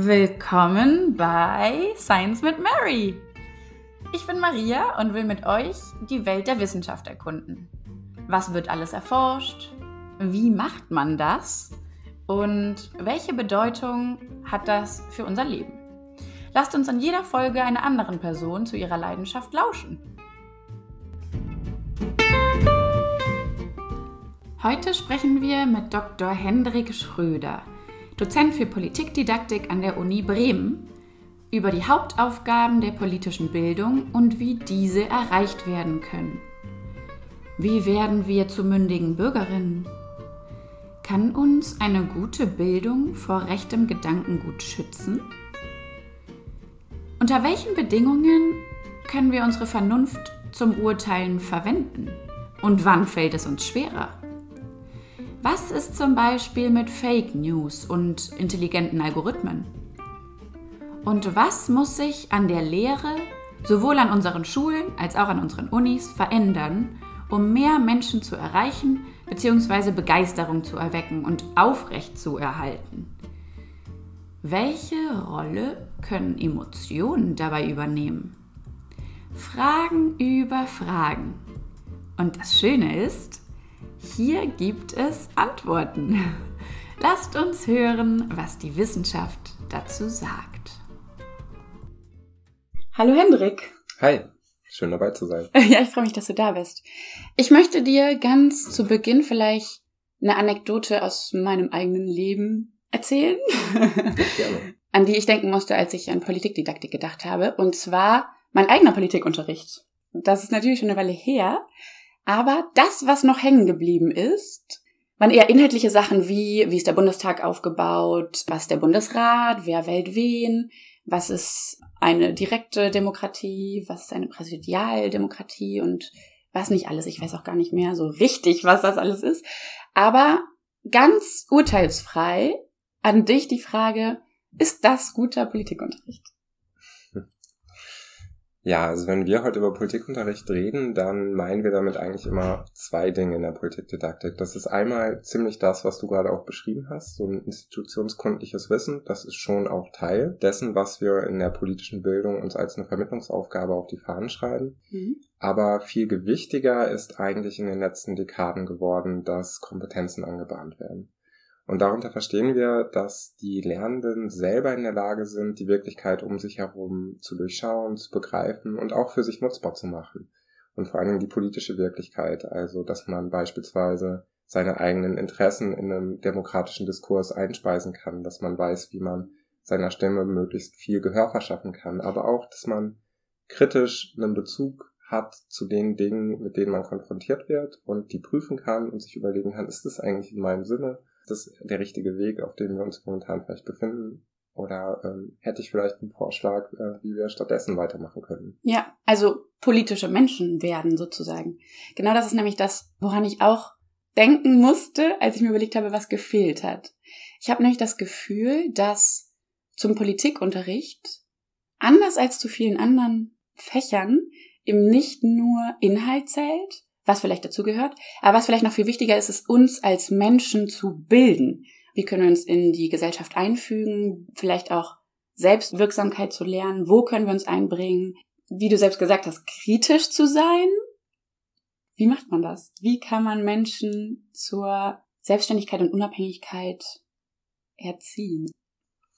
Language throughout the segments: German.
Willkommen bei Science mit Mary. Ich bin Maria und will mit euch die Welt der Wissenschaft erkunden. Was wird alles erforscht? Wie macht man das? Und welche Bedeutung hat das für unser Leben? Lasst uns in jeder Folge einer anderen Person zu ihrer Leidenschaft lauschen. Heute sprechen wir mit Dr. Hendrik Schröder, Dozent für Politikdidaktik an der Uni Bremen, über die Hauptaufgaben der politischen Bildung und wie diese erreicht werden können. Wie werden wir zu mündigen Bürgerinnen? Kann uns eine gute Bildung vor rechtem Gedankengut schützen? Unter welchen Bedingungen können wir unsere Vernunft zum Urteilen verwenden? Und wann fällt es uns schwerer? Was ist zum Beispiel mit Fake News und intelligenten Algorithmen? Und was muss sich an der Lehre, sowohl an unseren Schulen als auch an unseren Unis, verändern, um mehr Menschen zu erreichen bzw. Begeisterung zu erwecken und aufrecht zu erhalten? Welche Rolle können Emotionen dabei übernehmen? Fragen über Fragen. Und das Schöne ist, hier gibt es Antworten. Lasst uns hören, was die Wissenschaft dazu sagt. Hallo Hendrik. Hi, schön dabei zu sein. Ja, ich freue mich, dass du da bist. Ich möchte dir ganz zu Beginn vielleicht eine Anekdote aus meinem eigenen Leben erzählen, Gerne. an die ich denken musste, als ich an Politikdidaktik gedacht habe. Und zwar mein eigener Politikunterricht. Das ist natürlich schon eine Weile her, aber das, was noch hängen geblieben ist, waren eher inhaltliche Sachen wie, wie ist der Bundestag aufgebaut, was der Bundesrat, wer wählt wen, was ist eine direkte Demokratie, was ist eine Präsidialdemokratie und was nicht alles. Ich weiß auch gar nicht mehr so richtig, was das alles ist. Aber ganz urteilsfrei an dich die Frage, ist das guter Politikunterricht? Ja, also wenn wir heute über Politikunterricht reden, dann meinen wir damit eigentlich immer zwei Dinge in der Politikdidaktik. Das ist einmal ziemlich das, was du gerade auch beschrieben hast, so ein institutionskundliches Wissen. Das ist schon auch Teil dessen, was wir in der politischen Bildung uns als eine Vermittlungsaufgabe auf die Fahnen schreiben. Mhm. Aber viel gewichtiger ist eigentlich in den letzten Dekaden geworden, dass Kompetenzen angebahnt werden. Und darunter verstehen wir, dass die Lernenden selber in der Lage sind, die Wirklichkeit um sich herum zu durchschauen, zu begreifen und auch für sich nutzbar zu machen. Und vor allem die politische Wirklichkeit, also dass man beispielsweise seine eigenen Interessen in einem demokratischen Diskurs einspeisen kann, dass man weiß, wie man seiner Stimme möglichst viel Gehör verschaffen kann, aber auch, dass man kritisch einen Bezug hat zu den Dingen, mit denen man konfrontiert wird und die prüfen kann und sich überlegen kann, ist das eigentlich in meinem Sinne? Das der richtige Weg, auf dem wir uns momentan vielleicht befinden? Oder ähm, hätte ich vielleicht einen Vorschlag, äh, wie wir stattdessen weitermachen können? Ja, also politische Menschen werden sozusagen. Genau das ist nämlich das, woran ich auch denken musste, als ich mir überlegt habe, was gefehlt hat. Ich habe nämlich das Gefühl, dass zum Politikunterricht, anders als zu vielen anderen Fächern, eben nicht nur Inhalt zählt, was vielleicht dazugehört. Aber was vielleicht noch viel wichtiger ist, ist uns als Menschen zu bilden. Wie können wir uns in die Gesellschaft einfügen? Vielleicht auch Selbstwirksamkeit zu lernen. Wo können wir uns einbringen? Wie du selbst gesagt hast, kritisch zu sein. Wie macht man das? Wie kann man Menschen zur Selbstständigkeit und Unabhängigkeit erziehen?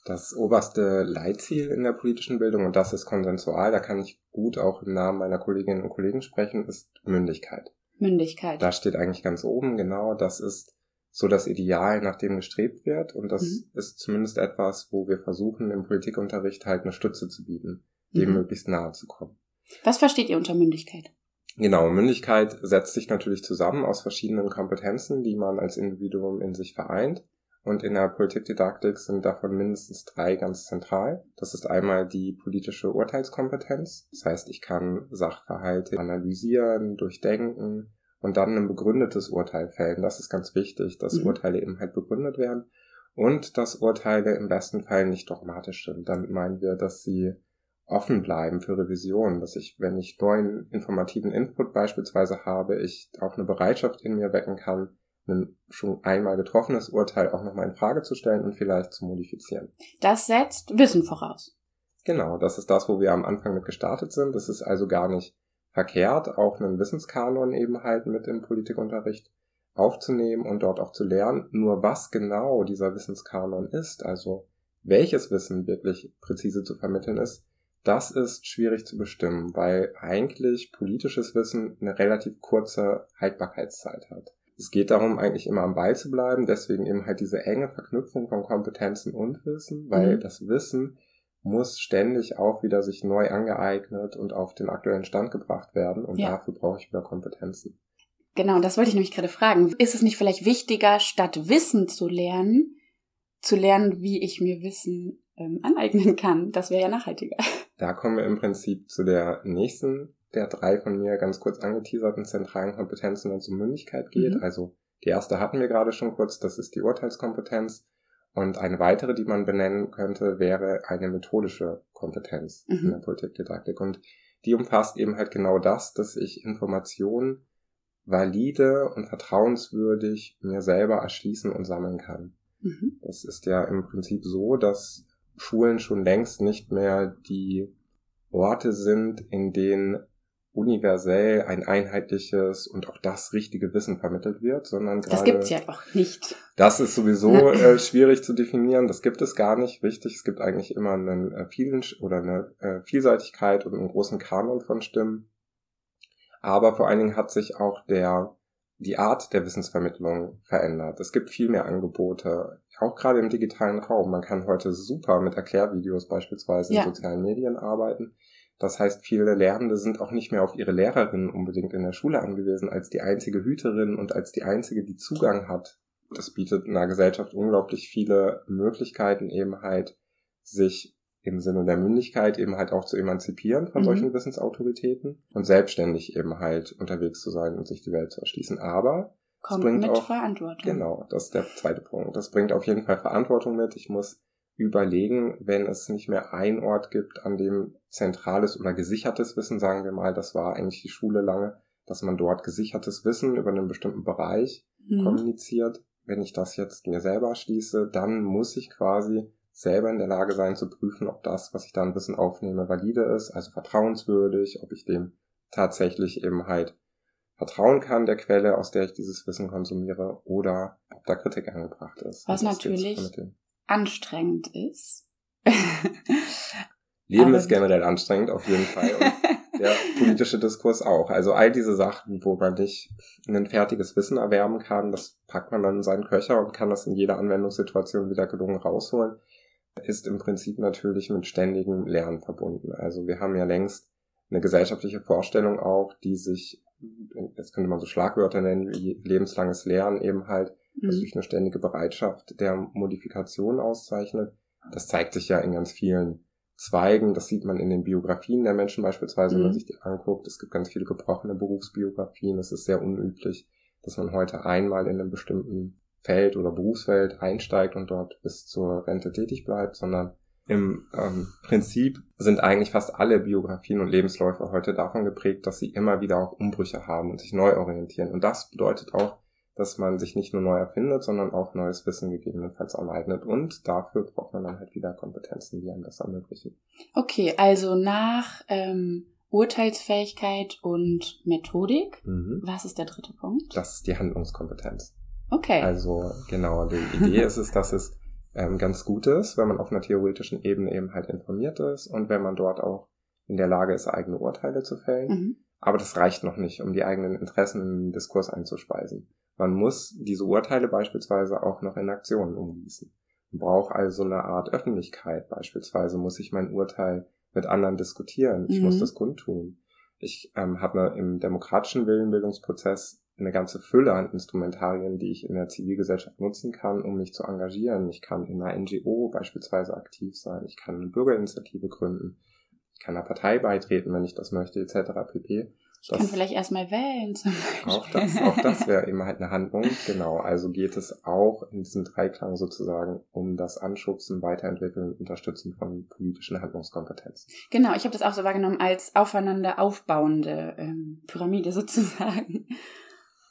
Das oberste Leitziel in der politischen Bildung, und das ist konsensual, da kann ich gut auch im Namen meiner Kolleginnen und Kollegen sprechen, ist Mündigkeit. Mündigkeit. Da steht eigentlich ganz oben, genau, das ist so das Ideal, nach dem gestrebt wird. Und das mhm. ist zumindest etwas, wo wir versuchen, im Politikunterricht halt eine Stütze zu bieten, dem mhm. möglichst nahe zu kommen. Was versteht ihr unter Mündigkeit? Genau, Mündigkeit setzt sich natürlich zusammen aus verschiedenen Kompetenzen, die man als Individuum in sich vereint. Und in der Politikdidaktik sind davon mindestens drei ganz zentral. Das ist einmal die politische Urteilskompetenz. Das heißt, ich kann Sachverhalte analysieren, durchdenken und dann ein begründetes Urteil fällen. Das ist ganz wichtig, dass mhm. Urteile eben halt begründet werden. Und dass Urteile im besten Fall nicht dogmatisch sind. Damit meinen wir, dass sie offen bleiben für Revision, dass ich, wenn ich neuen informativen Input beispielsweise habe, ich auch eine Bereitschaft in mir wecken kann, ein schon einmal getroffenes Urteil auch nochmal in Frage zu stellen und vielleicht zu modifizieren. Das setzt Wissen voraus. Genau, das ist das, wo wir am Anfang mit gestartet sind. Das ist also gar nicht verkehrt, auch einen Wissenskanon eben halt mit im Politikunterricht aufzunehmen und dort auch zu lernen. Nur was genau dieser Wissenskanon ist, also welches Wissen wirklich präzise zu vermitteln ist, das ist schwierig zu bestimmen, weil eigentlich politisches Wissen eine relativ kurze Haltbarkeitszeit hat. Es geht darum, eigentlich immer am Ball zu bleiben, deswegen eben halt diese enge Verknüpfung von Kompetenzen und Wissen, weil mhm. das Wissen muss ständig auch wieder sich neu angeeignet und auf den aktuellen Stand gebracht werden und ja. dafür brauche ich wieder Kompetenzen. Genau, das wollte ich nämlich gerade fragen. Ist es nicht vielleicht wichtiger, statt Wissen zu lernen, zu lernen, wie ich mir Wissen ähm, aneignen kann? Das wäre ja nachhaltiger. Da kommen wir im Prinzip zu der nächsten der drei von mir ganz kurz angeteaserten zentralen Kompetenzen, wenn es um Mündigkeit geht. Mhm. Also die erste hatten wir gerade schon kurz, das ist die Urteilskompetenz. Und eine weitere, die man benennen könnte, wäre eine methodische Kompetenz mhm. in der Politikdidaktik. Und die umfasst eben halt genau das, dass ich Informationen valide und vertrauenswürdig mir selber erschließen und sammeln kann. Mhm. Das ist ja im Prinzip so, dass Schulen schon längst nicht mehr die Orte sind, in denen universell ein einheitliches und auch das richtige Wissen vermittelt wird, sondern gerade. Das gibt's ja auch nicht. Das ist sowieso äh, schwierig zu definieren. Das gibt es gar nicht. Wichtig, es gibt eigentlich immer einen äh, vielen oder eine äh, Vielseitigkeit und einen großen Kanon von Stimmen. Aber vor allen Dingen hat sich auch der die Art der Wissensvermittlung verändert. Es gibt viel mehr Angebote, auch gerade im digitalen Raum. Man kann heute super mit Erklärvideos beispielsweise ja. in sozialen Medien arbeiten. Das heißt, viele Lernende sind auch nicht mehr auf ihre Lehrerin unbedingt in der Schule angewiesen, als die einzige Hüterin und als die einzige, die Zugang hat. Das bietet einer Gesellschaft unglaublich viele Möglichkeiten, eben halt sich im Sinne der Mündigkeit eben halt auch zu emanzipieren von mhm. solchen Wissensautoritäten und selbstständig eben halt unterwegs zu sein und sich die Welt zu erschließen. Aber Kommt bringt mit auch, Verantwortung. Genau, das ist der zweite Punkt. Das bringt auf jeden Fall Verantwortung mit. Ich muss überlegen, wenn es nicht mehr ein Ort gibt, an dem zentrales oder gesichertes Wissen, sagen wir mal, das war eigentlich die Schule lange, dass man dort gesichertes Wissen über einen bestimmten Bereich mhm. kommuniziert. Wenn ich das jetzt mir selber schließe, dann muss ich quasi selber in der Lage sein zu prüfen, ob das, was ich da an Wissen aufnehme, valide ist, also vertrauenswürdig, ob ich dem tatsächlich eben halt vertrauen kann, der Quelle, aus der ich dieses Wissen konsumiere, oder ob da Kritik angebracht ist. Was natürlich anstrengend ist. Leben ist generell anstrengend, auf jeden Fall. Und der politische Diskurs auch. Also all diese Sachen, wo man nicht ein fertiges Wissen erwerben kann, das packt man dann in seinen Köcher und kann das in jeder Anwendungssituation wieder gelungen rausholen, ist im Prinzip natürlich mit ständigem Lernen verbunden. Also wir haben ja längst eine gesellschaftliche Vorstellung auch, die sich, jetzt könnte man so Schlagwörter nennen, wie lebenslanges Lernen eben halt, mhm. durch eine ständige Bereitschaft der Modifikation auszeichnet. Das zeigt sich ja in ganz vielen Zweigen. Das sieht man in den Biografien der Menschen beispielsweise, mhm. wenn man mhm. sich die anguckt. Es gibt ganz viele gebrochene Berufsbiografien. Es ist sehr unüblich, dass man heute einmal in einem bestimmten Feld oder Berufsfeld einsteigt und dort bis zur Rente tätig bleibt, sondern im ähm, Prinzip sind eigentlich fast alle Biografien und Lebensläufe heute davon geprägt, dass sie immer wieder auch Umbrüche haben und sich neu orientieren. Und das bedeutet auch, dass man sich nicht nur neu erfindet, sondern auch neues Wissen gegebenenfalls aneignet. Und dafür braucht man dann halt wieder Kompetenzen, die einem das ermöglichen. Okay, also nach ähm, Urteilsfähigkeit und Methodik, mhm. was ist der dritte Punkt? Das ist die Handlungskompetenz. Okay. Also genau, die Idee ist es, dass es ähm, ganz gut ist, wenn man auf einer theoretischen Ebene eben halt informiert ist und wenn man dort auch in der Lage ist, eigene Urteile zu fällen. Mhm. Aber das reicht noch nicht, um die eigenen Interessen im Diskurs einzuspeisen. Man muss diese Urteile beispielsweise auch noch in Aktionen umgießen. Man braucht also eine Art Öffentlichkeit. Beispielsweise muss ich mein Urteil mit anderen diskutieren. Ich mhm. muss das kundtun. Ich ähm, habe im demokratischen Willenbildungsprozess eine ganze Fülle an Instrumentarien, die ich in der Zivilgesellschaft nutzen kann, um mich zu engagieren. Ich kann in einer NGO beispielsweise aktiv sein. Ich kann eine Bürgerinitiative gründen. Ich kann einer Partei beitreten, wenn ich das möchte, etc. pp. Ich das, kann vielleicht erstmal wählen zum Beispiel. Auch das, auch das wäre immer halt eine Handlung. Genau. Also geht es auch in diesem Dreiklang sozusagen um das Anschubsen, Weiterentwickeln, Unterstützen von politischen Handlungskompetenzen. Genau. Ich habe das auch so wahrgenommen als aufeinander aufbauende ähm, Pyramide sozusagen.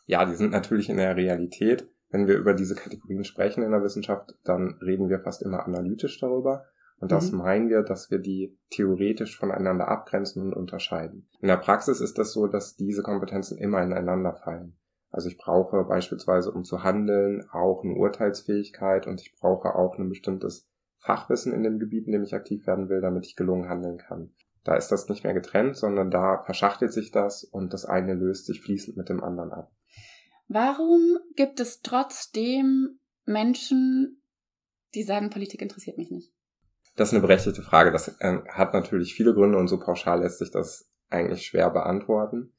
ja, die sind natürlich in der Realität. Wenn wir über diese Kategorien sprechen in der Wissenschaft, dann reden wir fast immer analytisch darüber. Und das mhm. meinen wir, dass wir die theoretisch voneinander abgrenzen und unterscheiden. In der Praxis ist das so, dass diese Kompetenzen immer ineinander fallen. Also ich brauche beispielsweise, um zu handeln, auch eine Urteilsfähigkeit und ich brauche auch ein bestimmtes Fachwissen in dem Gebiet, in dem ich aktiv werden will, damit ich gelungen handeln kann. Da ist das nicht mehr getrennt, sondern da verschachtelt sich das und das eine löst sich fließend mit dem anderen ab. Warum gibt es trotzdem Menschen, die sagen, Politik interessiert mich nicht? Das ist eine berechtigte Frage. Das äh, hat natürlich viele Gründe und so pauschal lässt sich das eigentlich schwer beantworten.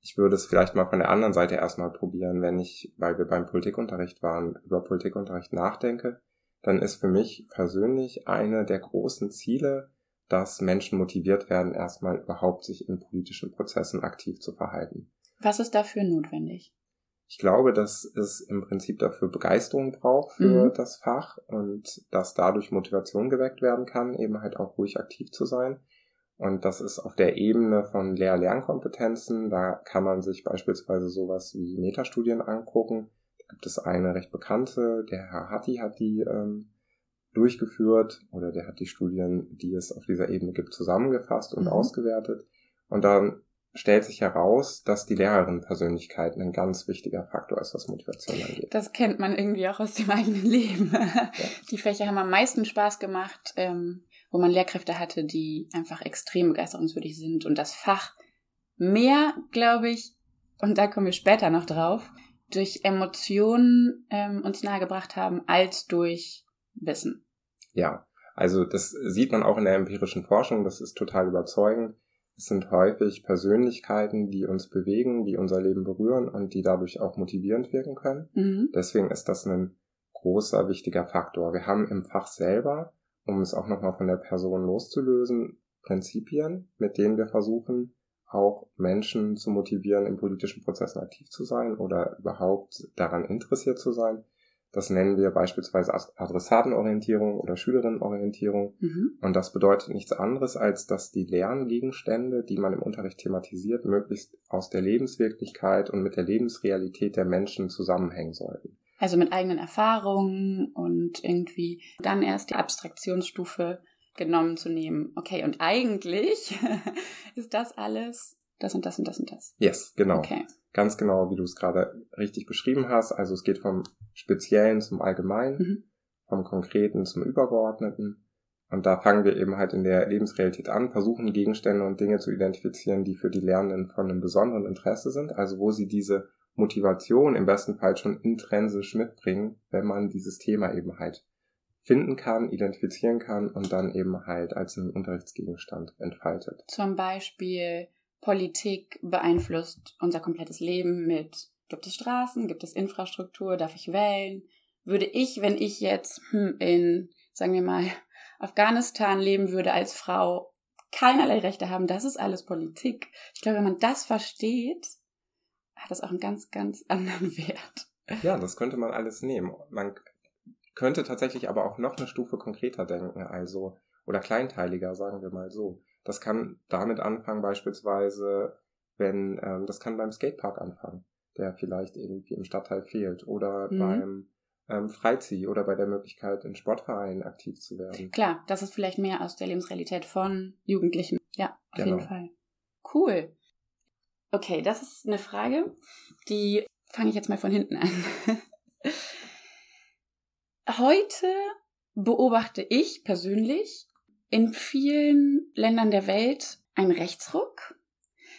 Ich würde es vielleicht mal von der anderen Seite erstmal probieren, wenn ich, weil wir beim Politikunterricht waren, über Politikunterricht nachdenke, dann ist für mich persönlich eine der großen Ziele, dass Menschen motiviert werden, erstmal überhaupt sich in politischen Prozessen aktiv zu verhalten. Was ist dafür notwendig? Ich glaube, dass es im Prinzip dafür Begeisterung braucht für mhm. das Fach und dass dadurch Motivation geweckt werden kann, eben halt auch ruhig aktiv zu sein. Und das ist auf der Ebene von Lehr-Lernkompetenzen. Da kann man sich beispielsweise sowas wie Metastudien angucken. Da gibt es eine recht bekannte, der Herr Hatti hat die ähm, durchgeführt oder der hat die Studien, die es auf dieser Ebene gibt, zusammengefasst und mhm. ausgewertet. Und dann stellt sich heraus, dass die Lehrerin-Persönlichkeit ein ganz wichtiger Faktor ist, was Motivation angeht. Das kennt man irgendwie auch aus dem eigenen Leben. Ja. Die Fächer haben am meisten Spaß gemacht, ähm, wo man Lehrkräfte hatte, die einfach extrem begeisterungswürdig sind und das Fach mehr, glaube ich, und da kommen wir später noch drauf, durch Emotionen ähm, uns nahegebracht haben, als durch Wissen. Ja, also das sieht man auch in der empirischen Forschung, das ist total überzeugend es sind häufig Persönlichkeiten, die uns bewegen, die unser Leben berühren und die dadurch auch motivierend wirken können. Mhm. Deswegen ist das ein großer, wichtiger Faktor. Wir haben im Fach selber, um es auch nochmal von der Person loszulösen, Prinzipien, mit denen wir versuchen, auch Menschen zu motivieren, in politischen Prozessen aktiv zu sein oder überhaupt daran interessiert zu sein. Das nennen wir beispielsweise Adressatenorientierung oder Schülerinnenorientierung. Mhm. Und das bedeutet nichts anderes, als dass die Lerngegenstände, die man im Unterricht thematisiert, möglichst aus der Lebenswirklichkeit und mit der Lebensrealität der Menschen zusammenhängen sollten. Also mit eigenen Erfahrungen und irgendwie dann erst die Abstraktionsstufe genommen zu nehmen. Okay, und eigentlich ist das alles das und das und das und das. Yes, genau. Okay ganz genau, wie du es gerade richtig beschrieben hast. Also es geht vom Speziellen zum Allgemeinen, mhm. vom Konkreten zum Übergeordneten. Und da fangen wir eben halt in der Lebensrealität an, versuchen Gegenstände und Dinge zu identifizieren, die für die Lernenden von einem besonderen Interesse sind, also wo sie diese Motivation im besten Fall schon intrinsisch mitbringen, wenn man dieses Thema eben halt finden kann, identifizieren kann und dann eben halt als einen Unterrichtsgegenstand entfaltet. Zum Beispiel Politik beeinflusst unser komplettes Leben mit, gibt es Straßen, gibt es Infrastruktur, darf ich wählen? Würde ich, wenn ich jetzt hm, in, sagen wir mal, Afghanistan leben würde als Frau, keinerlei Rechte haben, das ist alles Politik. Ich glaube, wenn man das versteht, hat das auch einen ganz, ganz anderen Wert. Ja, das könnte man alles nehmen. Man könnte tatsächlich aber auch noch eine Stufe konkreter denken, also, oder kleinteiliger, sagen wir mal so. Das kann damit anfangen beispielsweise, wenn, ähm, das kann beim Skatepark anfangen, der vielleicht irgendwie im Stadtteil fehlt oder mhm. beim ähm, Freizieh oder bei der Möglichkeit, in Sportvereinen aktiv zu werden. Klar, das ist vielleicht mehr aus der Lebensrealität von Jugendlichen. Ja, auf genau. jeden Fall. Cool. Okay, das ist eine Frage, die fange ich jetzt mal von hinten an. Heute beobachte ich persönlich in vielen Ländern der Welt ein Rechtsruck.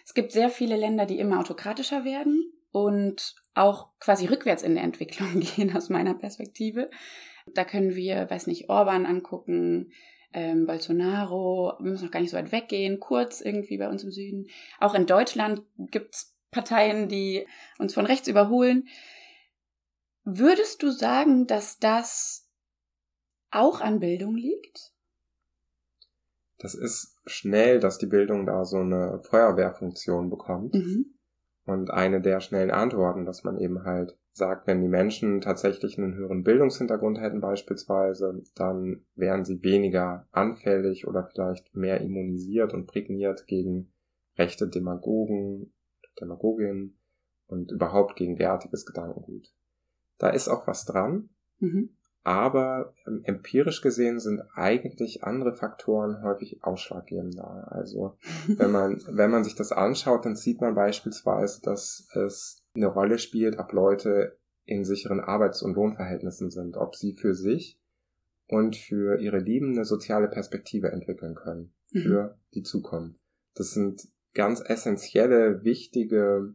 Es gibt sehr viele Länder, die immer autokratischer werden und auch quasi rückwärts in der Entwicklung gehen aus meiner Perspektive. Da können wir, weiß nicht, Orban angucken, ähm, Bolsonaro, wir müssen noch gar nicht so weit weggehen, kurz irgendwie bei uns im Süden. Auch in Deutschland gibt's Parteien, die uns von rechts überholen. Würdest du sagen, dass das auch an Bildung liegt? Das ist schnell, dass die Bildung da so eine Feuerwehrfunktion bekommt. Mhm. Und eine der schnellen Antworten, dass man eben halt sagt, wenn die Menschen tatsächlich einen höheren Bildungshintergrund hätten beispielsweise, dann wären sie weniger anfällig oder vielleicht mehr immunisiert und prägniert gegen rechte Demagogen, Demagoginnen und überhaupt gegen derartiges Gedankengut. Da ist auch was dran, mhm. Aber ähm, empirisch gesehen sind eigentlich andere Faktoren häufig ausschlaggebender. Also wenn man, wenn man sich das anschaut, dann sieht man beispielsweise, dass es eine Rolle spielt, ob Leute in sicheren Arbeits- und Lohnverhältnissen sind, ob sie für sich und für ihre Lieben eine soziale Perspektive entwickeln können für mhm. die Zukunft. Das sind ganz essentielle, wichtige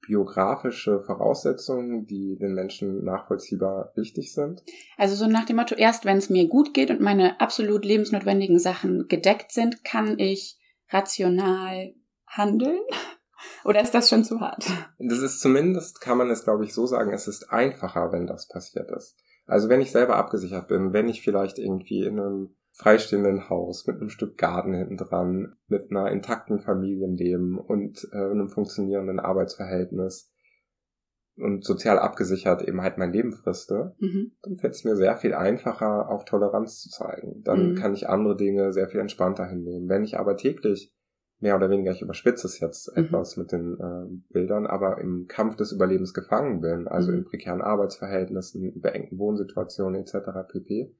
biografische Voraussetzungen, die den Menschen nachvollziehbar wichtig sind. Also so nach dem Motto, erst wenn es mir gut geht und meine absolut lebensnotwendigen Sachen gedeckt sind, kann ich rational handeln? Oder ist das schon zu hart? Das ist zumindest, kann man es glaube ich so sagen, es ist einfacher, wenn das passiert ist. Also wenn ich selber abgesichert bin, wenn ich vielleicht irgendwie in einem freistehenden Haus mit einem Stück Garten hinten dran, mit einer intakten Familienleben und äh, einem funktionierenden Arbeitsverhältnis und sozial abgesichert eben halt mein Leben friste, mhm. dann fällt es mir sehr viel einfacher, auch Toleranz zu zeigen. Dann mhm. kann ich andere Dinge sehr viel entspannter hinnehmen. Wenn ich aber täglich mehr oder weniger, ich überspitze es jetzt mhm. etwas mit den äh, Bildern, aber im Kampf des Überlebens gefangen bin, also mhm. in prekären Arbeitsverhältnissen, beengten Wohnsituationen etc. pp.,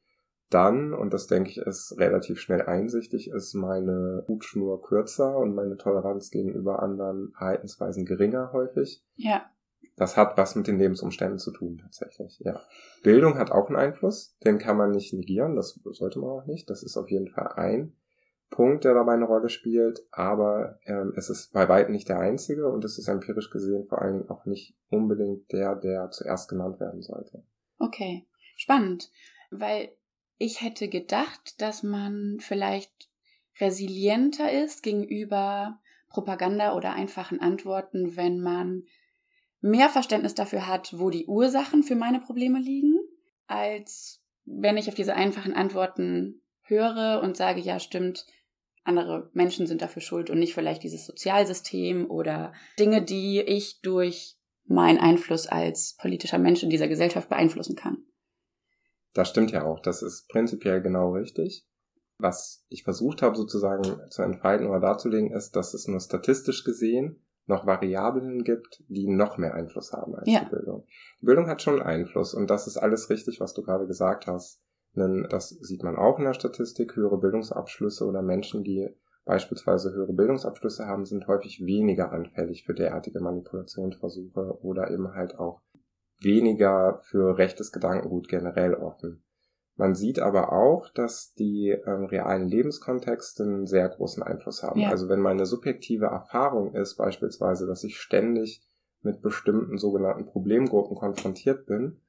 dann, und das denke ich ist relativ schnell einsichtig, ist meine Hutschnur kürzer und meine Toleranz gegenüber anderen Verhaltensweisen geringer häufig. Ja. Das hat was mit den Lebensumständen zu tun, tatsächlich, ja. Bildung hat auch einen Einfluss, den kann man nicht negieren, das sollte man auch nicht. Das ist auf jeden Fall ein Punkt, der dabei eine Rolle spielt, aber ähm, es ist bei weitem nicht der einzige und es ist empirisch gesehen vor allen Dingen auch nicht unbedingt der, der zuerst genannt werden sollte. Okay, spannend, weil ich hätte gedacht, dass man vielleicht resilienter ist gegenüber Propaganda oder einfachen Antworten, wenn man mehr Verständnis dafür hat, wo die Ursachen für meine Probleme liegen, als wenn ich auf diese einfachen Antworten höre und sage, ja, stimmt, andere Menschen sind dafür schuld und nicht vielleicht dieses Sozialsystem oder Dinge, die ich durch meinen Einfluss als politischer Mensch in dieser Gesellschaft beeinflussen kann. Das stimmt ja auch. Das ist prinzipiell genau richtig. Was ich versucht habe sozusagen zu entfalten oder darzulegen, ist, dass es nur statistisch gesehen noch Variablen gibt, die noch mehr Einfluss haben als ja. die Bildung. Die Bildung hat schon Einfluss und das ist alles richtig, was du gerade gesagt hast. Denn das sieht man auch in der Statistik. Höhere Bildungsabschlüsse oder Menschen, die beispielsweise höhere Bildungsabschlüsse haben, sind häufig weniger anfällig für derartige Manipulationsversuche oder eben halt auch weniger für rechtes Gedankengut generell offen. Man sieht aber auch, dass die ähm, realen Lebenskontexte einen sehr großen Einfluss haben. Ja. Also wenn meine subjektive Erfahrung ist beispielsweise, dass ich ständig mit bestimmten sogenannten Problemgruppen konfrontiert bin,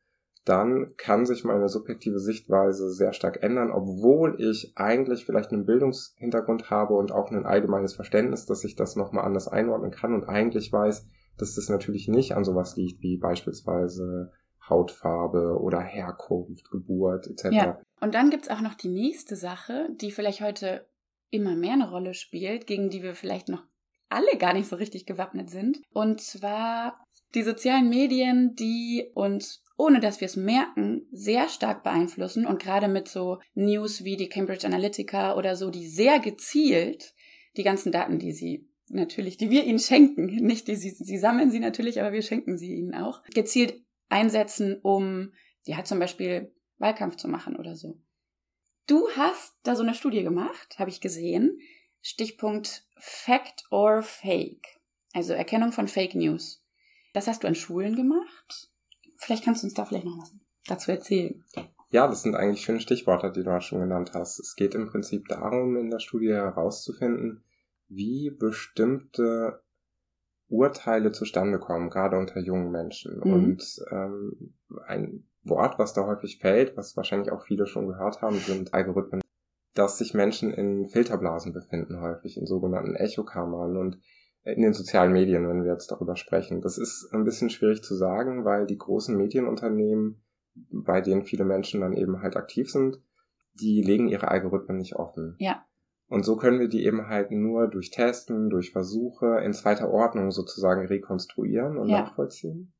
dann kann sich meine subjektive Sichtweise sehr stark ändern, obwohl ich eigentlich vielleicht einen Bildungshintergrund habe und auch ein allgemeines Verständnis, dass ich das nochmal anders einordnen kann und eigentlich weiß, dass das natürlich nicht an sowas liegt wie beispielsweise Hautfarbe oder Herkunft, Geburt etc. Ja. Und dann gibt's auch noch die nächste Sache, die vielleicht heute immer mehr eine Rolle spielt, gegen die wir vielleicht noch alle gar nicht so richtig gewappnet sind. Und zwar die sozialen Medien, die uns ohne dass wir es merken, sehr stark beeinflussen und gerade mit so News wie die Cambridge Analytica oder so, die sehr gezielt die ganzen Daten, die sie natürlich, die wir ihnen schenken, nicht die sie, sie sammeln sie natürlich, aber wir schenken sie ihnen auch, gezielt einsetzen, um, ja, zum Beispiel Wahlkampf zu machen oder so. Du hast da so eine Studie gemacht, habe ich gesehen. Stichpunkt Fact or Fake. Also Erkennung von Fake News. Das hast du an Schulen gemacht? Vielleicht kannst du uns da vielleicht noch was dazu erzählen. Ja, das sind eigentlich schöne Stichworte, die du schon genannt hast. Es geht im Prinzip darum, in der Studie herauszufinden, wie bestimmte Urteile zustande kommen, gerade unter jungen Menschen. Mhm. Und ähm, ein Wort, was da häufig fällt, was wahrscheinlich auch viele schon gehört haben, sind Algorithmen, dass sich Menschen in Filterblasen befinden, häufig in sogenannten Echokammern. Und in den sozialen Medien, wenn wir jetzt darüber sprechen. Das ist ein bisschen schwierig zu sagen, weil die großen Medienunternehmen, bei denen viele Menschen dann eben halt aktiv sind, die legen ihre Algorithmen nicht offen. Ja. Und so können wir die eben halt nur durch Testen, durch Versuche in zweiter Ordnung sozusagen rekonstruieren und ja. nachvollziehen.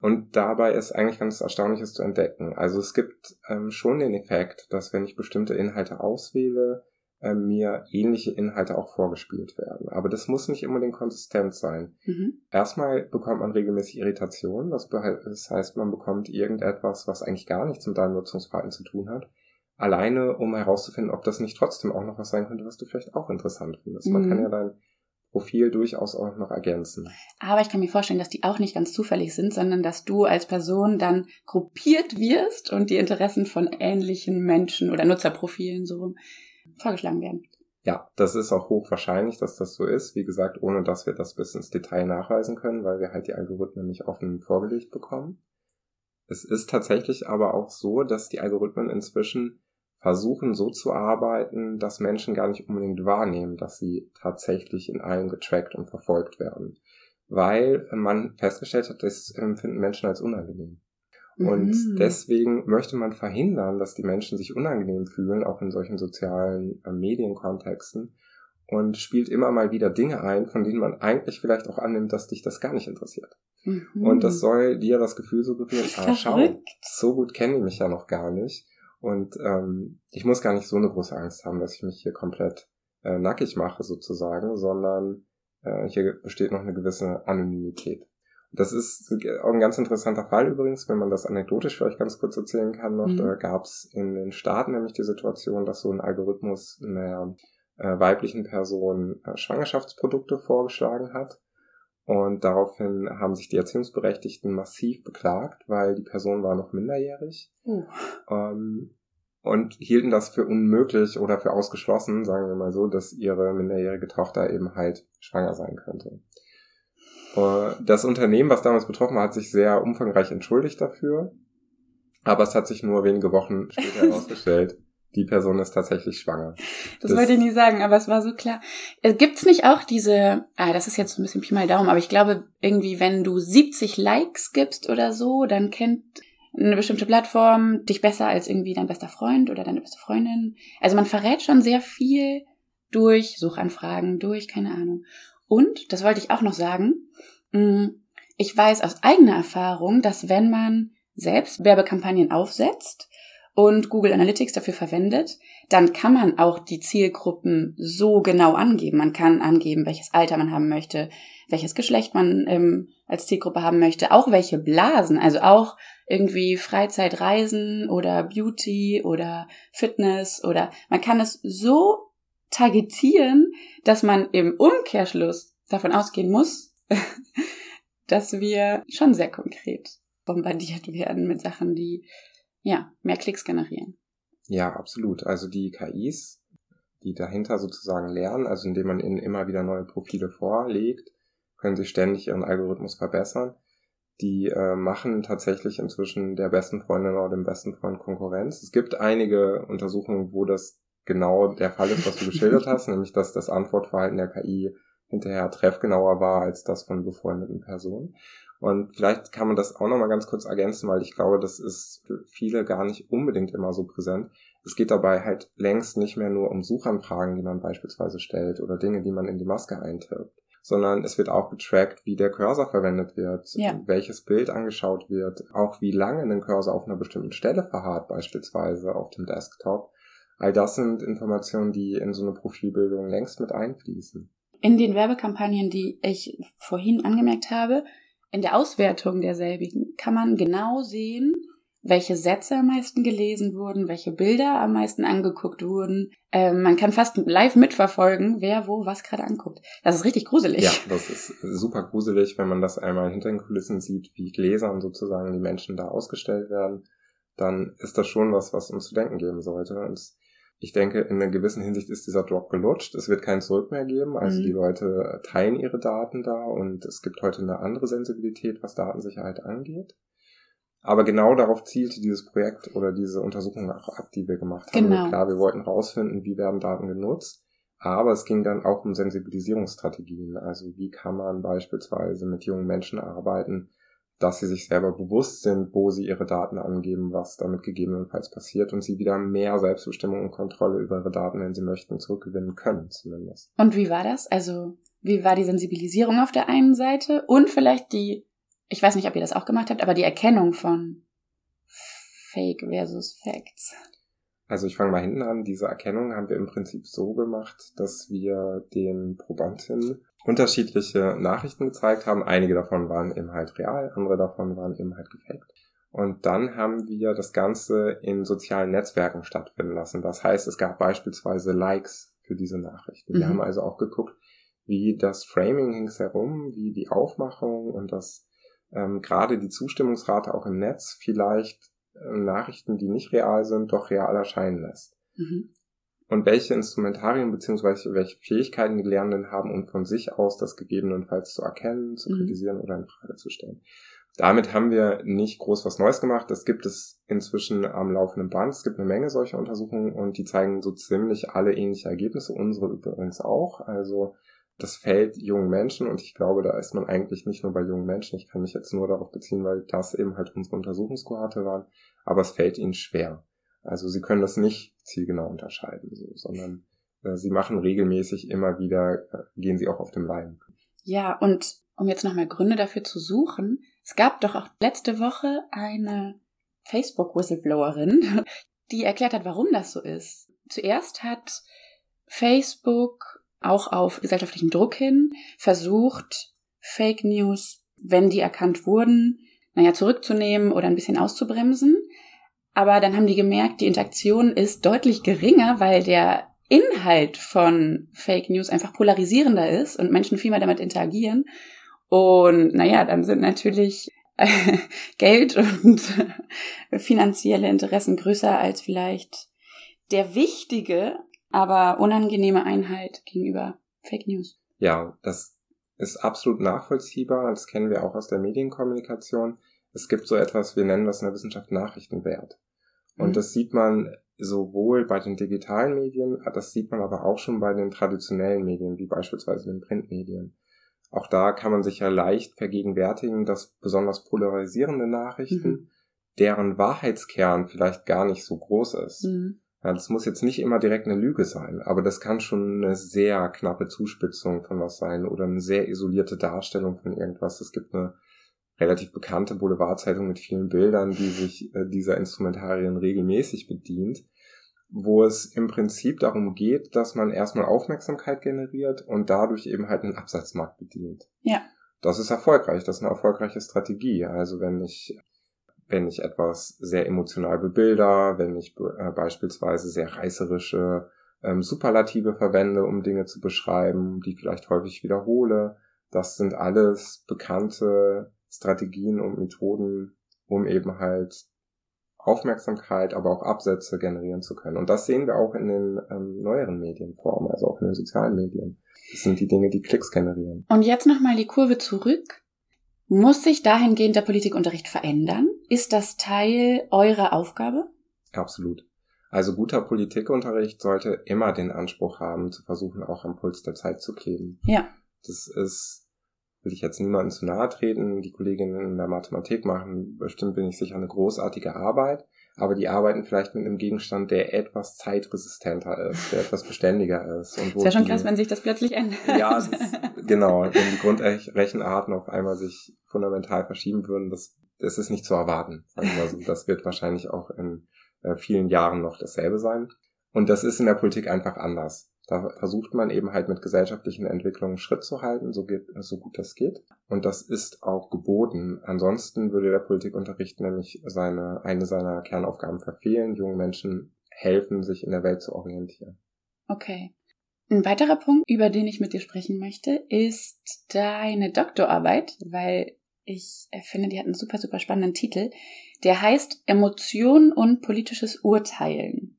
Und dabei ist eigentlich ganz Erstaunliches zu entdecken. Also es gibt ähm, schon den Effekt, dass wenn ich bestimmte Inhalte auswähle, äh, mir ähnliche Inhalte auch vorgespielt werden. Aber das muss nicht unbedingt konsistent sein. Mhm. Erstmal bekommt man regelmäßig Irritation. Das, das heißt, man bekommt irgendetwas, was eigentlich gar nichts mit deinem Nutzungsverhalten zu tun hat. Alleine, um herauszufinden, ob das nicht trotzdem auch noch was sein könnte, was du vielleicht auch interessant findest. Mhm. Man kann ja dein Profil durchaus auch noch ergänzen. Aber ich kann mir vorstellen, dass die auch nicht ganz zufällig sind, sondern dass du als Person dann gruppiert wirst und die Interessen von ähnlichen Menschen oder Nutzerprofilen so vorgeschlagen werden. Ja, das ist auch hochwahrscheinlich, dass das so ist. Wie gesagt, ohne dass wir das bis ins Detail nachweisen können, weil wir halt die Algorithmen nicht offen vorgelegt bekommen. Es ist tatsächlich aber auch so, dass die Algorithmen inzwischen versuchen so zu arbeiten, dass Menschen gar nicht unbedingt wahrnehmen, dass sie tatsächlich in allem getrackt und verfolgt werden. Weil man festgestellt hat, das empfinden Menschen als unangenehm. Und mhm. deswegen möchte man verhindern, dass die Menschen sich unangenehm fühlen, auch in solchen sozialen äh, Medienkontexten. Und spielt immer mal wieder Dinge ein, von denen man eigentlich vielleicht auch annimmt, dass dich das gar nicht interessiert. Mhm. Und das soll dir das Gefühl suggerieren, ah, schau, so gut kennen die mich ja noch gar nicht. Und ähm, ich muss gar nicht so eine große Angst haben, dass ich mich hier komplett äh, nackig mache sozusagen, sondern äh, hier besteht noch eine gewisse Anonymität. Das ist auch ein ganz interessanter Fall übrigens, wenn man das anekdotisch vielleicht ganz kurz erzählen kann noch. Mhm. Da gab es in den Staaten nämlich die Situation, dass so ein Algorithmus einer äh, weiblichen Person äh, Schwangerschaftsprodukte vorgeschlagen hat. Und daraufhin haben sich die Erziehungsberechtigten massiv beklagt, weil die Person war noch minderjährig. Mhm. Ähm, und hielten das für unmöglich oder für ausgeschlossen, sagen wir mal so, dass ihre minderjährige Tochter eben halt schwanger sein könnte. Äh, das Unternehmen, was damals betroffen war, hat sich sehr umfangreich entschuldigt dafür. Aber es hat sich nur wenige Wochen später herausgestellt, die Person ist tatsächlich schwanger. Das, das, wollte ich nie sagen, aber es war so klar. Äh, gibt's nicht auch diese, ah, das ist jetzt ein bisschen Pi mal Daumen, aber ich glaube, irgendwie, wenn du 70 Likes gibst oder so, dann kennt eine bestimmte Plattform dich besser als irgendwie dein bester Freund oder deine beste Freundin. Also man verrät schon sehr viel durch Suchanfragen, durch, keine Ahnung. Und, das wollte ich auch noch sagen, mm, ich weiß aus eigener Erfahrung, dass wenn man selbst Werbekampagnen aufsetzt und Google Analytics dafür verwendet, dann kann man auch die Zielgruppen so genau angeben. Man kann angeben, welches Alter man haben möchte, welches Geschlecht man ähm, als Zielgruppe haben möchte, auch welche Blasen, also auch irgendwie Freizeitreisen oder Beauty oder Fitness oder man kann es so targetieren, dass man im Umkehrschluss davon ausgehen muss, dass wir schon sehr konkret bombardiert werden mit Sachen, die ja mehr Klicks generieren. Ja, absolut. Also die KIs, die dahinter sozusagen lernen, also indem man ihnen immer wieder neue Profile vorlegt, können sie ständig ihren Algorithmus verbessern. Die äh, machen tatsächlich inzwischen der besten Freundin oder dem besten Freund Konkurrenz. Es gibt einige Untersuchungen, wo das genau der Fall ist, was du geschildert hast, nämlich dass das Antwortverhalten der KI hinterher treffgenauer war als das von befreundeten Personen. Und vielleicht kann man das auch nochmal ganz kurz ergänzen, weil ich glaube, das ist für viele gar nicht unbedingt immer so präsent. Es geht dabei halt längst nicht mehr nur um Suchanfragen, die man beispielsweise stellt oder Dinge, die man in die Maske eintippt, sondern es wird auch getrackt, wie der Cursor verwendet wird, ja. welches Bild angeschaut wird, auch wie lange ein Cursor auf einer bestimmten Stelle verharrt, beispielsweise auf dem Desktop All das sind Informationen, die in so eine Profilbildung längst mit einfließen. In den Werbekampagnen, die ich vorhin angemerkt habe, in der Auswertung derselbigen kann man genau sehen, welche Sätze am meisten gelesen wurden, welche Bilder am meisten angeguckt wurden. Ähm, man kann fast live mitverfolgen, wer wo was gerade anguckt. Das ist richtig gruselig. Ja, das ist super gruselig, wenn man das einmal hinter den Kulissen sieht, wie Gläsern sozusagen die Menschen da ausgestellt werden. Dann ist das schon was, was uns zu denken geben sollte. Und ich denke, in einer gewissen Hinsicht ist dieser Drop gelutscht. Es wird kein Zurück mehr geben. Also mhm. die Leute teilen ihre Daten da und es gibt heute eine andere Sensibilität, was Datensicherheit angeht. Aber genau darauf zielte dieses Projekt oder diese Untersuchung auch ab, die wir gemacht haben. Genau. Klar, wir wollten rausfinden, wie werden Daten genutzt. Aber es ging dann auch um Sensibilisierungsstrategien. Also wie kann man beispielsweise mit jungen Menschen arbeiten, dass sie sich selber bewusst sind, wo sie ihre Daten angeben, was damit gegebenenfalls passiert und sie wieder mehr Selbstbestimmung und Kontrolle über ihre Daten, wenn sie möchten, zurückgewinnen können zumindest. Und wie war das? Also wie war die Sensibilisierung auf der einen Seite und vielleicht die, ich weiß nicht, ob ihr das auch gemacht habt, aber die Erkennung von Fake versus Facts? Also ich fange mal hinten an. Diese Erkennung haben wir im Prinzip so gemacht, dass wir den Probanden unterschiedliche Nachrichten gezeigt haben. Einige davon waren eben halt real, andere davon waren eben halt gefaked. Und dann haben wir das Ganze in sozialen Netzwerken stattfinden lassen. Das heißt, es gab beispielsweise Likes für diese Nachrichten. Wir mhm. haben also auch geguckt, wie das Framing ringsherum, wie die Aufmachung und das ähm, gerade die Zustimmungsrate auch im Netz vielleicht äh, Nachrichten, die nicht real sind, doch real erscheinen lässt. Mhm. Und welche Instrumentarien bzw. welche Fähigkeiten die Lernenden haben, um von sich aus das gegebenenfalls zu erkennen, zu mhm. kritisieren oder in Frage zu stellen. Damit haben wir nicht groß was Neues gemacht. Das gibt es inzwischen am laufenden Band. Es gibt eine Menge solcher Untersuchungen und die zeigen so ziemlich alle ähnliche Ergebnisse. Unsere übrigens auch. Also das fällt jungen Menschen und ich glaube, da ist man eigentlich nicht nur bei jungen Menschen. Ich kann mich jetzt nur darauf beziehen, weil das eben halt unsere Untersuchungskohorte waren. Aber es fällt ihnen schwer. Also sie können das nicht zielgenau unterscheiden, so, sondern äh, sie machen regelmäßig immer wieder, äh, gehen sie auch auf dem Leim. Ja, und um jetzt nochmal Gründe dafür zu suchen, es gab doch auch letzte Woche eine Facebook-Whistleblowerin, die erklärt hat, warum das so ist. Zuerst hat Facebook auch auf gesellschaftlichen Druck hin versucht, Fake News, wenn die erkannt wurden, naja, zurückzunehmen oder ein bisschen auszubremsen. Aber dann haben die gemerkt, die Interaktion ist deutlich geringer, weil der Inhalt von Fake News einfach polarisierender ist und Menschen viel mehr damit interagieren. Und naja, dann sind natürlich Geld und finanzielle Interessen größer als vielleicht der wichtige, aber unangenehme Einheit gegenüber Fake News. Ja, das ist absolut nachvollziehbar. Das kennen wir auch aus der Medienkommunikation. Es gibt so etwas, wir nennen das in der Wissenschaft Nachrichtenwert. Und mhm. das sieht man sowohl bei den digitalen Medien, das sieht man aber auch schon bei den traditionellen Medien, wie beispielsweise den Printmedien. Auch da kann man sich ja leicht vergegenwärtigen, dass besonders polarisierende Nachrichten, mhm. deren Wahrheitskern vielleicht gar nicht so groß ist. Mhm. Ja, das muss jetzt nicht immer direkt eine Lüge sein, aber das kann schon eine sehr knappe Zuspitzung von was sein oder eine sehr isolierte Darstellung von irgendwas. Es gibt eine relativ bekannte Boulevardzeitung mit vielen Bildern, die sich äh, dieser Instrumentarien regelmäßig bedient wo es im Prinzip darum geht, dass man erstmal Aufmerksamkeit generiert und dadurch eben halt einen Absatzmarkt bedient. Ja. Das ist erfolgreich, das ist eine erfolgreiche Strategie. Also wenn ich wenn ich etwas sehr emotional bebilder, wenn ich äh, beispielsweise sehr reißerische ähm, Superlative verwende, um Dinge zu beschreiben, die vielleicht häufig wiederhole, das sind alles bekannte Strategien und Methoden, um eben halt Aufmerksamkeit, aber auch Absätze generieren zu können. Und das sehen wir auch in den ähm, neueren Medienformen, also auch in den sozialen Medien. Das sind die Dinge, die Klicks generieren. Und jetzt nochmal die Kurve zurück. Muss sich dahingehend der Politikunterricht verändern? Ist das Teil eurer Aufgabe? Absolut. Also guter Politikunterricht sollte immer den Anspruch haben, zu versuchen, auch am Puls der Zeit zu kleben. Ja. Das ist will ich jetzt niemandem zu nahe treten. Die Kolleginnen in der Mathematik machen bestimmt, bin ich sicher, eine großartige Arbeit. Aber die arbeiten vielleicht mit einem Gegenstand, der etwas zeitresistenter ist, der etwas beständiger ist. Und wo ist ja schon krass, wenn sich das plötzlich ändert. Ja, das, genau. Wenn die Grundrechenarten auf einmal sich fundamental verschieben würden, das, das ist nicht zu erwarten. Also das wird wahrscheinlich auch in äh, vielen Jahren noch dasselbe sein. Und das ist in der Politik einfach anders. Da versucht man eben halt mit gesellschaftlichen Entwicklungen Schritt zu halten, so, geht, so gut das geht. Und das ist auch geboten. Ansonsten würde der Politikunterricht nämlich seine, eine seiner Kernaufgaben verfehlen, jungen Menschen helfen, sich in der Welt zu orientieren. Okay. Ein weiterer Punkt, über den ich mit dir sprechen möchte, ist deine Doktorarbeit, weil ich finde, die hat einen super, super spannenden Titel. Der heißt Emotion und politisches Urteilen.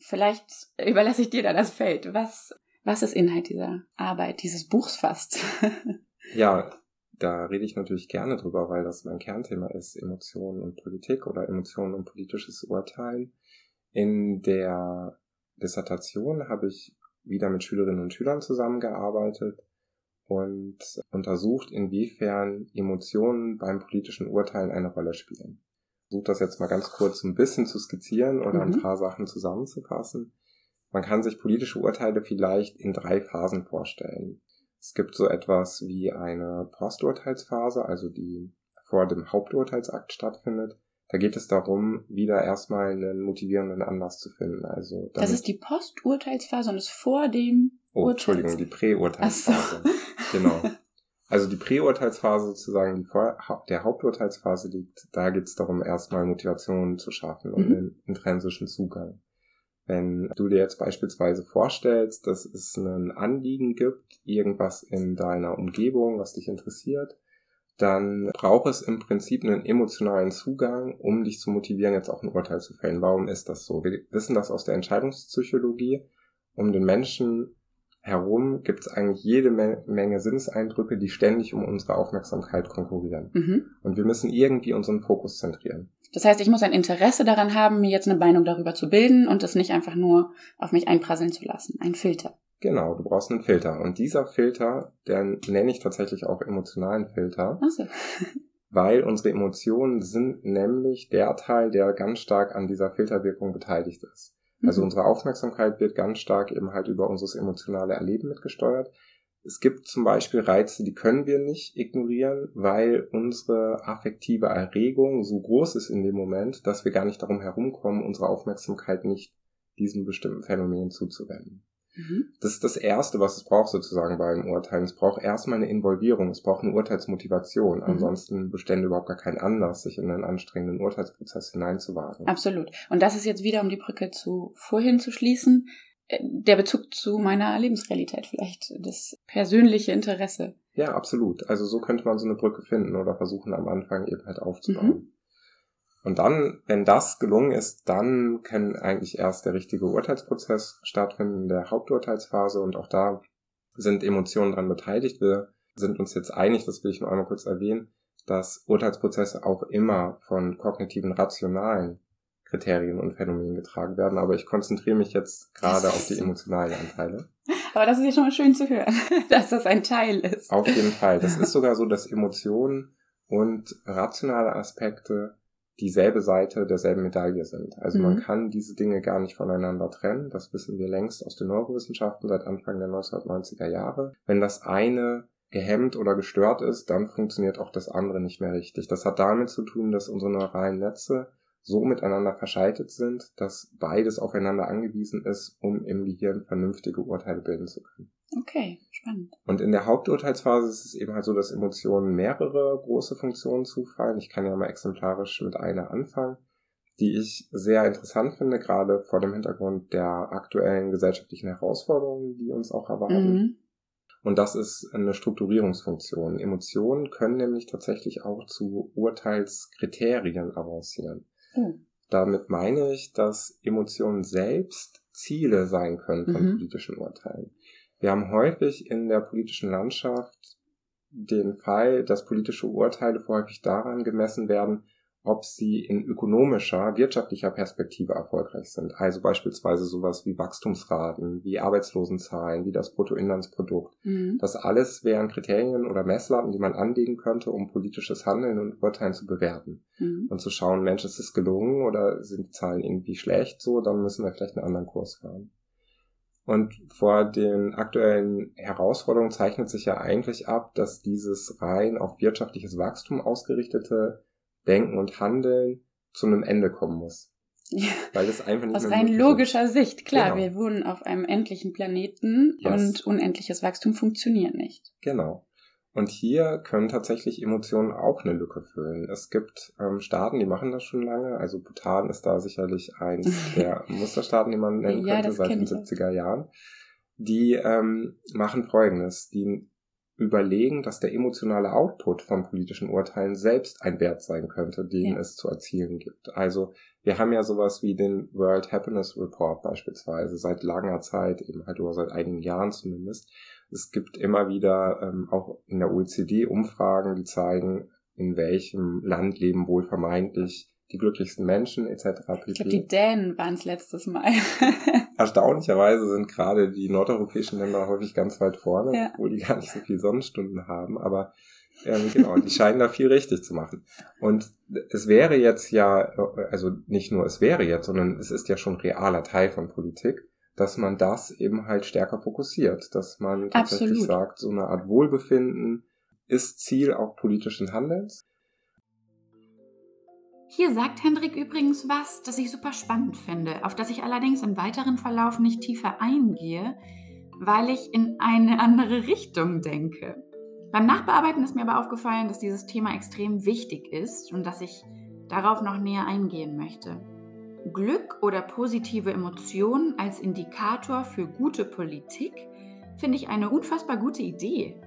Vielleicht überlasse ich dir da das Feld. Was, was ist Inhalt dieser Arbeit, dieses Buchs fast? ja, da rede ich natürlich gerne drüber, weil das mein Kernthema ist, Emotionen und Politik oder Emotionen und politisches Urteilen. In der Dissertation habe ich wieder mit Schülerinnen und Schülern zusammengearbeitet und untersucht, inwiefern Emotionen beim politischen Urteilen eine Rolle spielen versuche das jetzt mal ganz kurz ein bisschen zu skizzieren oder mhm. ein paar Sachen zusammenzufassen. Man kann sich politische Urteile vielleicht in drei Phasen vorstellen. Es gibt so etwas wie eine Posturteilsphase, also die vor dem Haupturteilsakt stattfindet. Da geht es darum, wieder erstmal einen motivierenden Anlass zu finden. Also das ist die Posturteilsphase und ist vor dem Oh, Entschuldigung, die Präurteilsphase. So. Genau. Also die Präurteilsphase sozusagen, die vor der Haupturteilsphase liegt, da geht es darum, erstmal Motivation zu schaffen und mhm. einen intrinsischen Zugang. Wenn du dir jetzt beispielsweise vorstellst, dass es ein Anliegen gibt, irgendwas in deiner Umgebung, was dich interessiert, dann braucht es im Prinzip einen emotionalen Zugang, um dich zu motivieren, jetzt auch ein Urteil zu fällen. Warum ist das so? Wir wissen das aus der Entscheidungspsychologie. Um den Menschen herum gibt es eigentlich jede Menge Sinneseindrücke, die ständig um unsere Aufmerksamkeit konkurrieren. Mhm. Und wir müssen irgendwie unseren Fokus zentrieren. Das heißt, ich muss ein Interesse daran haben, mir jetzt eine Meinung darüber zu bilden und es nicht einfach nur auf mich einprasseln zu lassen. Ein Filter. Genau, du brauchst einen Filter. Und dieser Filter, den nenne ich tatsächlich auch emotionalen Filter. Ach so. weil unsere Emotionen sind nämlich der Teil, der ganz stark an dieser Filterwirkung beteiligt ist. Also mhm. unsere Aufmerksamkeit wird ganz stark eben halt über unser emotionale Erleben mitgesteuert. Es gibt zum Beispiel Reize, die können wir nicht ignorieren, weil unsere affektive Erregung so groß ist in dem Moment, dass wir gar nicht darum herumkommen, unsere Aufmerksamkeit nicht diesem bestimmten Phänomen zuzuwenden. Mhm. Das ist das Erste, was es braucht sozusagen beim Urteilen. Es braucht erstmal eine Involvierung, es braucht eine Urteilsmotivation. Mhm. Ansonsten bestände überhaupt gar keinen Anlass, sich in einen anstrengenden Urteilsprozess hineinzuwagen. Absolut. Und das ist jetzt wieder, um die Brücke zu vorhin zu schließen, äh, der Bezug zu meiner Lebensrealität vielleicht, das persönliche Interesse. Ja, absolut. Also so könnte man so eine Brücke finden oder versuchen am Anfang eben halt aufzubauen. Mhm. Und dann, wenn das gelungen ist, dann kann eigentlich erst der richtige Urteilsprozess stattfinden, der Haupturteilsphase. Und auch da sind Emotionen dran beteiligt. Wir sind uns jetzt einig, das will ich nur einmal kurz erwähnen, dass Urteilsprozesse auch immer von kognitiven, rationalen Kriterien und Phänomenen getragen werden. Aber ich konzentriere mich jetzt gerade auf die emotionalen Anteile. Aber das ist ja schon mal schön zu hören, dass das ein Teil ist. Auf jeden Fall. Das ist sogar so, dass Emotionen und rationale Aspekte dieselbe Seite derselben Medaille sind. Also mhm. man kann diese Dinge gar nicht voneinander trennen. Das wissen wir längst aus den Neurowissenschaften seit Anfang der 1990er Jahre. Wenn das eine gehemmt oder gestört ist, dann funktioniert auch das andere nicht mehr richtig. Das hat damit zu tun, dass unsere neuralen Netze so miteinander verschaltet sind, dass beides aufeinander angewiesen ist, um im Gehirn vernünftige Urteile bilden zu können. Okay, spannend. Und in der Haupturteilsphase ist es eben halt so, dass Emotionen mehrere große Funktionen zufallen. Ich kann ja mal exemplarisch mit einer anfangen, die ich sehr interessant finde, gerade vor dem Hintergrund der aktuellen gesellschaftlichen Herausforderungen, die uns auch erwarten. Mhm. Und das ist eine Strukturierungsfunktion. Emotionen können nämlich tatsächlich auch zu Urteilskriterien avancieren. Mhm. Damit meine ich, dass Emotionen selbst Ziele sein können von mhm. politischen Urteilen. Wir haben häufig in der politischen Landschaft den Fall, dass politische Urteile häufig daran gemessen werden, ob sie in ökonomischer, wirtschaftlicher Perspektive erfolgreich sind. Also beispielsweise sowas wie Wachstumsraten, wie Arbeitslosenzahlen, wie das Bruttoinlandsprodukt. Mhm. Das alles wären Kriterien oder Messlatten, die man anlegen könnte, um politisches Handeln und Urteilen zu bewerten. Mhm. Und zu schauen, Mensch, ist es gelungen oder sind die Zahlen irgendwie schlecht so, dann müssen wir vielleicht einen anderen Kurs fahren. Und vor den aktuellen Herausforderungen zeichnet sich ja eigentlich ab, dass dieses rein auf wirtschaftliches Wachstum ausgerichtete Denken und Handeln zu einem Ende kommen muss. Ja. Weil das einfach nicht Aus rein logischer ist. Sicht, klar, genau. wir wohnen auf einem endlichen Planeten yes. und unendliches Wachstum funktioniert nicht. Genau. Und hier können tatsächlich Emotionen auch eine Lücke füllen. Es gibt ähm, Staaten, die machen das schon lange. Also Bhutan ist da sicherlich eins der Musterstaaten, die man nennen ja, könnte, seit den 70er Jahren. Die ähm, machen Folgendes. Die überlegen, dass der emotionale Output von politischen Urteilen selbst ein Wert sein könnte, den ja. es zu erzielen gibt. Also wir haben ja sowas wie den World Happiness Report beispielsweise seit langer Zeit, eben halt oder seit einigen Jahren zumindest. Es gibt immer wieder ähm, auch in der OECD Umfragen, die zeigen, in welchem Land leben wohl vermeintlich die glücklichsten Menschen etc. Ich glaube, die Dänen waren es letztes Mal. Erstaunlicherweise sind gerade die nordeuropäischen Länder häufig ganz weit vorne, ja. obwohl die gar nicht so viele Sonnenstunden haben. Aber ähm, genau, die scheinen da viel richtig zu machen. Und es wäre jetzt ja, also nicht nur es wäre jetzt, sondern es ist ja schon realer Teil von Politik, dass man das eben halt stärker fokussiert, dass man tatsächlich Absolut. sagt, so eine Art Wohlbefinden ist Ziel auch politischen Handelns Hier sagt Hendrik übrigens was, das ich super spannend finde, auf das ich allerdings im weiteren Verlauf nicht tiefer eingehe, weil ich in eine andere Richtung denke. Beim Nachbearbeiten ist mir aber aufgefallen, dass dieses Thema extrem wichtig ist und dass ich darauf noch näher eingehen möchte. Glück oder positive Emotionen als Indikator für gute Politik finde ich eine unfassbar gute Idee.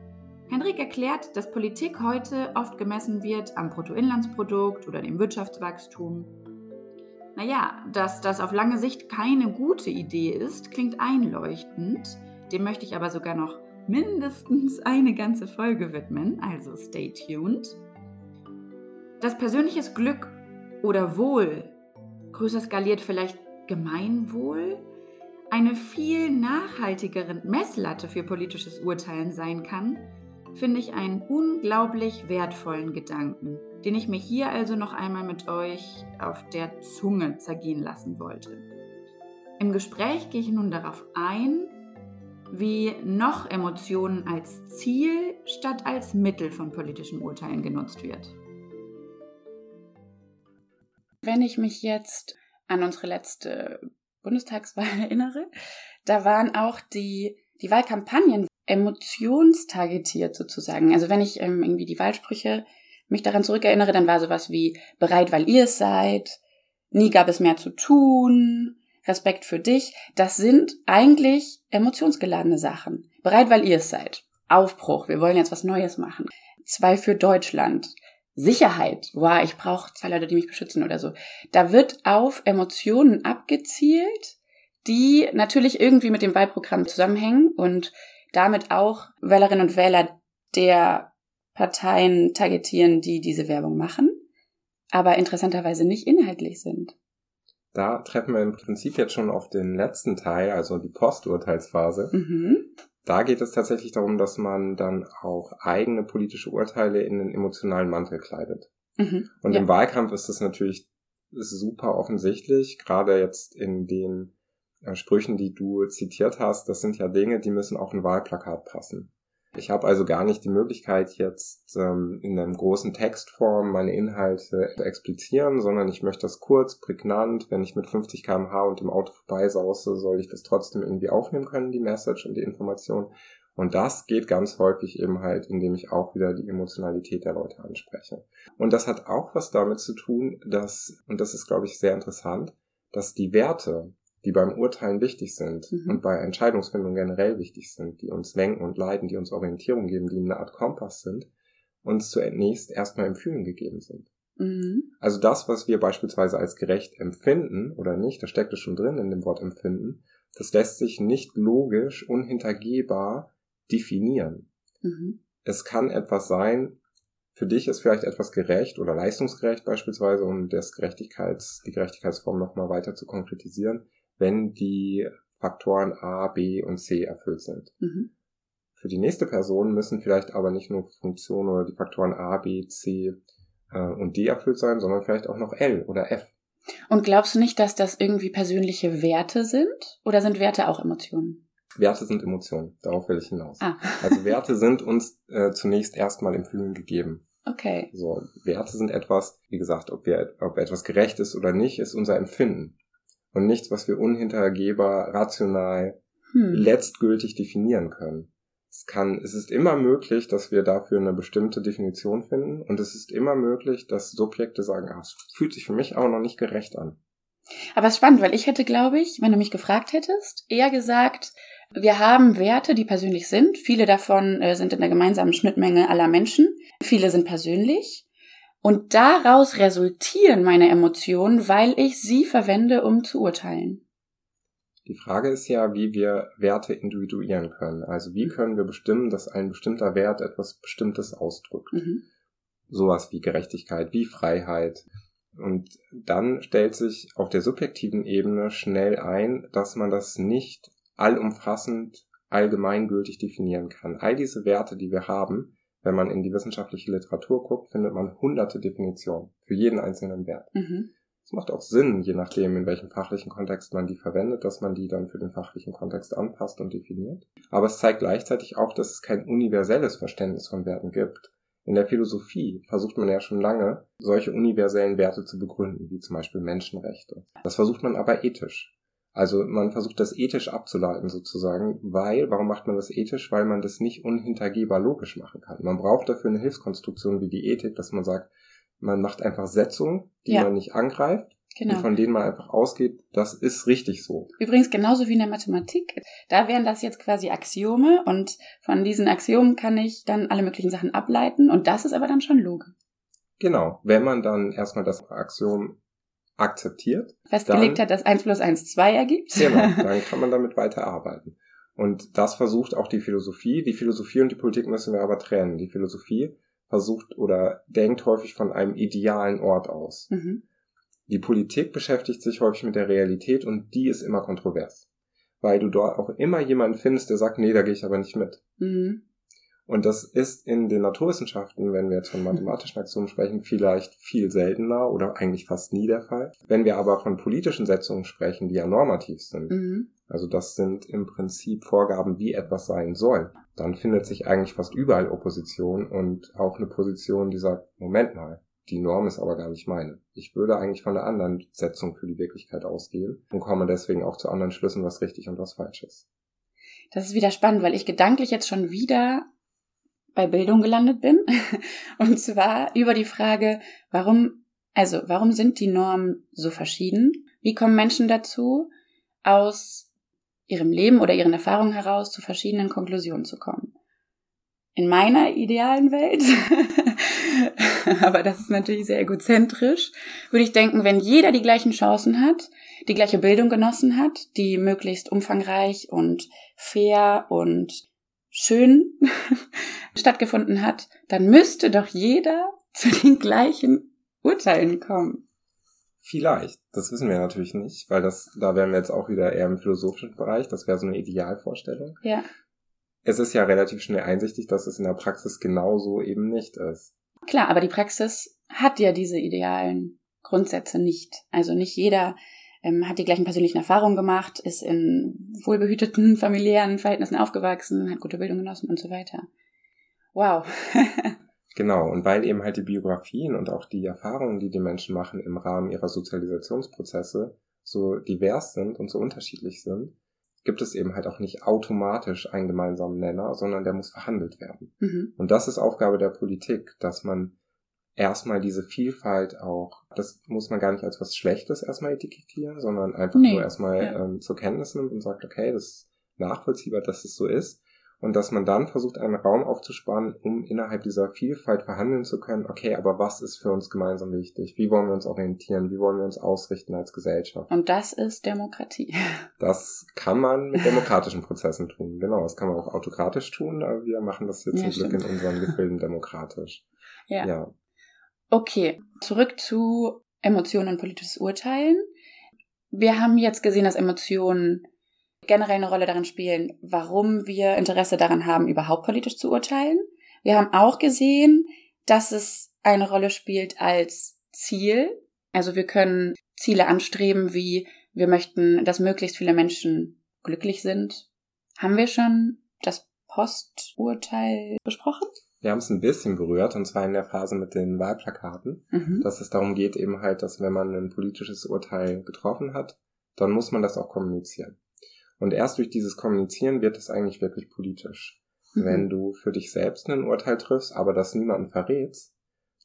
Henrik erklärt, dass Politik heute oft gemessen wird am Bruttoinlandsprodukt oder dem Wirtschaftswachstum. Naja, dass das auf lange Sicht keine gute Idee ist, klingt einleuchtend. Dem möchte ich aber sogar noch mindestens eine ganze Folge widmen, also stay tuned. Dass persönliches Glück oder Wohl, größer skaliert vielleicht Gemeinwohl, eine viel nachhaltigere Messlatte für politisches Urteilen sein kann, finde ich einen unglaublich wertvollen Gedanken, den ich mir hier also noch einmal mit euch auf der Zunge zergehen lassen wollte. Im Gespräch gehe ich nun darauf ein, wie noch Emotionen als Ziel statt als Mittel von politischen Urteilen genutzt wird. Wenn ich mich jetzt an unsere letzte Bundestagswahl erinnere, da waren auch die, die Wahlkampagnen emotionstargetiert sozusagen. Also wenn ich ähm, irgendwie die Wahlsprüche mich daran zurückerinnere, dann war sowas wie bereit, weil ihr es seid, nie gab es mehr zu tun, Respekt für dich. Das sind eigentlich emotionsgeladene Sachen. Bereit, weil ihr es seid. Aufbruch, wir wollen jetzt was Neues machen. Zwei für Deutschland. Sicherheit, wow, ich brauche zwei Leute, die mich beschützen oder so. Da wird auf Emotionen abgezielt, die natürlich irgendwie mit dem Wahlprogramm zusammenhängen und damit auch Wählerinnen und Wähler der Parteien targetieren, die diese Werbung machen, aber interessanterweise nicht inhaltlich sind. Da treffen wir im Prinzip jetzt schon auf den letzten Teil, also die Posturteilsphase. Mhm. Da geht es tatsächlich darum, dass man dann auch eigene politische Urteile in den emotionalen Mantel kleidet. Mhm. Und ja. im Wahlkampf ist das natürlich super offensichtlich, gerade jetzt in den Sprüchen, die du zitiert hast, das sind ja Dinge, die müssen auf ein Wahlplakat passen. Ich habe also gar nicht die Möglichkeit, jetzt ähm, in einem großen Textform meine Inhalte zu explizieren, sondern ich möchte das kurz, prägnant, wenn ich mit 50 kmh und im Auto vorbeisause, soll ich das trotzdem irgendwie aufnehmen können, die Message und die Information. Und das geht ganz häufig eben halt, indem ich auch wieder die Emotionalität der Leute anspreche. Und das hat auch was damit zu tun, dass, und das ist, glaube ich, sehr interessant, dass die Werte, die beim Urteilen wichtig sind mhm. und bei Entscheidungsfindung generell wichtig sind, die uns lenken und leiten, die uns Orientierung geben, die eine Art Kompass sind, uns zunächst erstmal im Fühlen gegeben sind. Mhm. Also das, was wir beispielsweise als gerecht empfinden oder nicht, da steckt es schon drin in dem Wort empfinden, das lässt sich nicht logisch, unhintergehbar definieren. Mhm. Es kann etwas sein, für dich ist vielleicht etwas gerecht oder leistungsgerecht beispielsweise, um das Gerechtigkeits, die Gerechtigkeitsform nochmal weiter zu konkretisieren wenn die Faktoren A, B und C erfüllt sind. Mhm. Für die nächste Person müssen vielleicht aber nicht nur Funktionen oder die Faktoren A, B, C äh, und D erfüllt sein, sondern vielleicht auch noch L oder F. Und glaubst du nicht, dass das irgendwie persönliche Werte sind? Oder sind Werte auch Emotionen? Werte sind Emotionen, darauf will ich hinaus. Ah. also Werte sind uns äh, zunächst erstmal im Fühlen gegeben. Okay. So, Werte sind etwas, wie gesagt, ob wir, ob etwas gerecht ist oder nicht, ist unser Empfinden und nichts, was wir unhintergehbar, rational, hm. letztgültig definieren können. Es kann, es ist immer möglich, dass wir dafür eine bestimmte Definition finden und es ist immer möglich, dass Subjekte sagen, ah, es fühlt sich für mich auch noch nicht gerecht an. Aber es ist spannend, weil ich hätte, glaube ich, wenn du mich gefragt hättest, eher gesagt, wir haben Werte, die persönlich sind. Viele davon äh, sind in der gemeinsamen Schnittmenge aller Menschen. Viele sind persönlich. Und daraus resultieren meine Emotionen, weil ich sie verwende, um zu urteilen. Die Frage ist ja, wie wir Werte individuieren können. Also wie können wir bestimmen, dass ein bestimmter Wert etwas Bestimmtes ausdrückt. Mhm. Sowas wie Gerechtigkeit, wie Freiheit. Und dann stellt sich auf der subjektiven Ebene schnell ein, dass man das nicht allumfassend allgemeingültig definieren kann. All diese Werte, die wir haben, wenn man in die wissenschaftliche Literatur guckt, findet man hunderte Definitionen für jeden einzelnen Wert. Mhm. Es macht auch Sinn, je nachdem, in welchem fachlichen Kontext man die verwendet, dass man die dann für den fachlichen Kontext anpasst und definiert. Aber es zeigt gleichzeitig auch, dass es kein universelles Verständnis von Werten gibt. In der Philosophie versucht man ja schon lange, solche universellen Werte zu begründen, wie zum Beispiel Menschenrechte. Das versucht man aber ethisch. Also man versucht das ethisch abzuleiten sozusagen, weil, warum macht man das ethisch? Weil man das nicht unhintergehbar logisch machen kann. Man braucht dafür eine Hilfskonstruktion wie die Ethik, dass man sagt, man macht einfach Setzungen, die ja. man nicht angreift, genau. von denen man einfach ausgeht, das ist richtig so. Übrigens genauso wie in der Mathematik. Da wären das jetzt quasi Axiome und von diesen Axiomen kann ich dann alle möglichen Sachen ableiten und das ist aber dann schon Logik. Genau, wenn man dann erstmal das Axiom akzeptiert. Festgelegt dann, hat, dass 1 plus 1 2 ergibt. Genau, dann kann man damit weiterarbeiten. Und das versucht auch die Philosophie. Die Philosophie und die Politik müssen wir aber trennen. Die Philosophie versucht oder denkt häufig von einem idealen Ort aus. Mhm. Die Politik beschäftigt sich häufig mit der Realität und die ist immer kontrovers. Weil du dort auch immer jemanden findest, der sagt, nee, da gehe ich aber nicht mit. Mhm. Und das ist in den Naturwissenschaften, wenn wir jetzt von mathematischen Aktionen sprechen, vielleicht viel seltener oder eigentlich fast nie der Fall. Wenn wir aber von politischen Setzungen sprechen, die ja normativ sind, mhm. also das sind im Prinzip Vorgaben, wie etwas sein soll, dann findet sich eigentlich fast überall Opposition und auch eine Position, die sagt, Moment mal, die Norm ist aber gar nicht meine. Ich würde eigentlich von einer anderen Setzung für die Wirklichkeit ausgehen und komme deswegen auch zu anderen Schlüssen, was richtig und was falsch ist. Das ist wieder spannend, weil ich gedanklich jetzt schon wieder bei Bildung gelandet bin. Und zwar über die Frage, warum, also warum sind die Normen so verschieden? Wie kommen Menschen dazu, aus ihrem Leben oder ihren Erfahrungen heraus zu verschiedenen Konklusionen zu kommen? In meiner idealen Welt, aber das ist natürlich sehr egozentrisch, würde ich denken, wenn jeder die gleichen Chancen hat, die gleiche Bildung genossen hat, die möglichst umfangreich und fair und schön stattgefunden hat, dann müsste doch jeder zu den gleichen Urteilen kommen. Vielleicht. Das wissen wir natürlich nicht, weil das, da wären wir jetzt auch wieder eher im philosophischen Bereich. Das wäre so eine Idealvorstellung. Ja. Es ist ja relativ schnell einsichtig, dass es in der Praxis genauso eben nicht ist. Klar, aber die Praxis hat ja diese idealen Grundsätze nicht. Also nicht jeder ähm, hat die gleichen persönlichen Erfahrungen gemacht, ist in wohlbehüteten familiären Verhältnissen aufgewachsen, hat gute Bildung genossen und so weiter. Wow. genau, und weil eben halt die Biografien und auch die Erfahrungen, die die Menschen machen im Rahmen ihrer Sozialisationsprozesse so divers sind und so unterschiedlich sind, gibt es eben halt auch nicht automatisch einen gemeinsamen Nenner, sondern der muss verhandelt werden. Mhm. Und das ist Aufgabe der Politik, dass man erstmal diese Vielfalt auch, das muss man gar nicht als was Schlechtes erstmal etikettieren, sondern einfach nee, nur erstmal ja. ähm, zur Kenntnis nimmt und sagt, okay, das ist nachvollziehbar, dass es so ist. Und dass man dann versucht, einen Raum aufzuspannen, um innerhalb dieser Vielfalt verhandeln zu können, okay, aber was ist für uns gemeinsam wichtig? Wie wollen wir uns orientieren? Wie wollen wir uns ausrichten als Gesellschaft? Und das ist Demokratie. Das kann man mit demokratischen Prozessen tun. Genau, das kann man auch autokratisch tun, aber wir machen das jetzt ja, zum Glück in unseren Gefilden demokratisch. Ja. ja. Okay, zurück zu Emotionen und politisches Urteilen. Wir haben jetzt gesehen, dass Emotionen generell eine Rolle darin spielen, warum wir Interesse daran haben, überhaupt politisch zu urteilen. Wir haben auch gesehen, dass es eine Rolle spielt als Ziel. Also wir können Ziele anstreben, wie wir möchten, dass möglichst viele Menschen glücklich sind. Haben wir schon das Posturteil besprochen? Wir haben es ein bisschen berührt, und zwar in der Phase mit den Wahlplakaten, mhm. dass es darum geht eben halt, dass wenn man ein politisches Urteil getroffen hat, dann muss man das auch kommunizieren. Und erst durch dieses Kommunizieren wird es eigentlich wirklich politisch. Mhm. Wenn du für dich selbst ein Urteil triffst, aber das niemanden verrätst,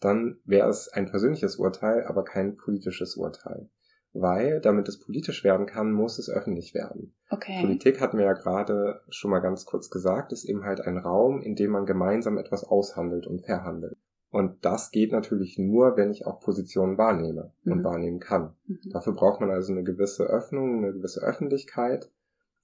dann wäre es ein persönliches Urteil, aber kein politisches Urteil weil damit es politisch werden kann, muss es öffentlich werden. Okay. Politik hatten wir ja gerade schon mal ganz kurz gesagt, ist eben halt ein Raum, in dem man gemeinsam etwas aushandelt und verhandelt. Und das geht natürlich nur, wenn ich auch Positionen wahrnehme mhm. und wahrnehmen kann. Mhm. Dafür braucht man also eine gewisse Öffnung, eine gewisse Öffentlichkeit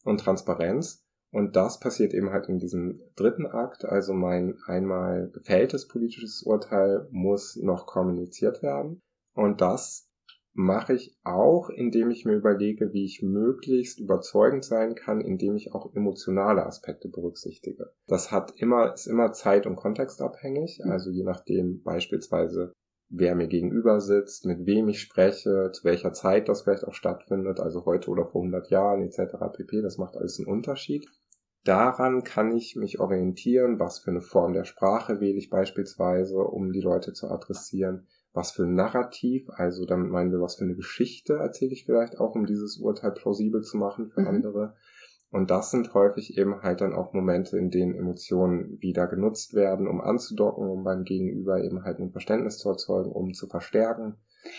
und Transparenz. Und das passiert eben halt in diesem dritten Akt. Also mein einmal gefälltes politisches Urteil muss noch kommuniziert werden. Und das mache ich auch, indem ich mir überlege, wie ich möglichst überzeugend sein kann, indem ich auch emotionale Aspekte berücksichtige. Das hat immer, ist immer zeit- und kontextabhängig, mhm. also je nachdem beispielsweise, wer mir gegenüber sitzt, mit wem ich spreche, zu welcher Zeit das vielleicht auch stattfindet, also heute oder vor 100 Jahren etc. pp. Das macht alles einen Unterschied. daran kann ich mich orientieren, was für eine Form der Sprache wähle ich beispielsweise, um die Leute zu adressieren, was für ein Narrativ, also damit meinen wir, was für eine Geschichte erzähle ich vielleicht auch, um dieses Urteil plausibel zu machen für mhm. andere. Und das sind häufig eben halt dann auch Momente, in denen Emotionen wieder genutzt werden, um anzudocken, um beim Gegenüber eben halt ein Verständnis zu erzeugen, um zu verstärken.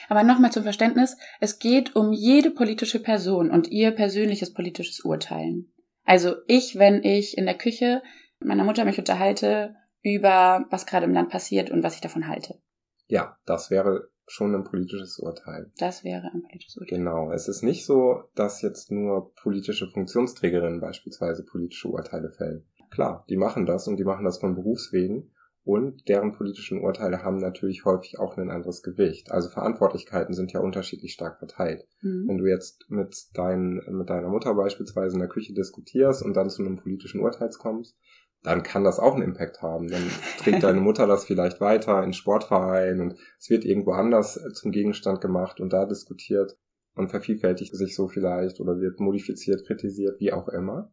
Aber nochmal zum Verständnis, es geht um jede politische Person und ihr persönliches politisches Urteilen. Also ich, wenn ich in der Küche mit meiner Mutter mich unterhalte über was gerade im Land passiert und was ich davon halte. Ja, das wäre schon ein politisches Urteil. Das wäre ein politisches Urteil. Genau. Es ist nicht so, dass jetzt nur politische Funktionsträgerinnen beispielsweise politische Urteile fällen. Klar, die machen das und die machen das von Berufswegen und deren politischen Urteile haben natürlich häufig auch ein anderes Gewicht. Also Verantwortlichkeiten sind ja unterschiedlich stark verteilt. Mhm. Wenn du jetzt mit, dein, mit deiner Mutter beispielsweise in der Küche diskutierst und dann zu einem politischen Urteil kommst, dann kann das auch einen Impact haben. Dann trägt deine Mutter das vielleicht weiter in Sportverein und es wird irgendwo anders zum Gegenstand gemacht und da diskutiert und vervielfältigt sich so vielleicht oder wird modifiziert, kritisiert, wie auch immer.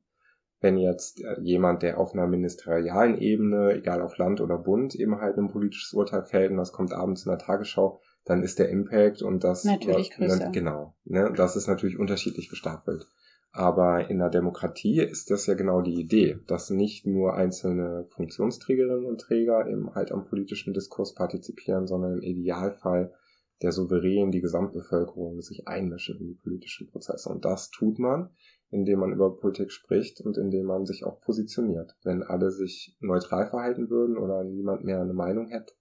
Wenn jetzt äh, jemand, der auf einer ministerialen Ebene, egal auf Land oder Bund, eben halt ein politisches Urteil fällt und das kommt abends in der Tagesschau, dann ist der Impact und das natürlich größer. Genau, ne, das ist natürlich unterschiedlich gestapelt. Aber in der Demokratie ist das ja genau die Idee, dass nicht nur einzelne Funktionsträgerinnen und Träger eben halt am politischen Diskurs partizipieren, sondern im Idealfall der Souverän, die Gesamtbevölkerung sich einmischen in die politischen Prozesse. Und das tut man, indem man über Politik spricht und indem man sich auch positioniert. Wenn alle sich neutral verhalten würden oder niemand mehr eine Meinung hätte,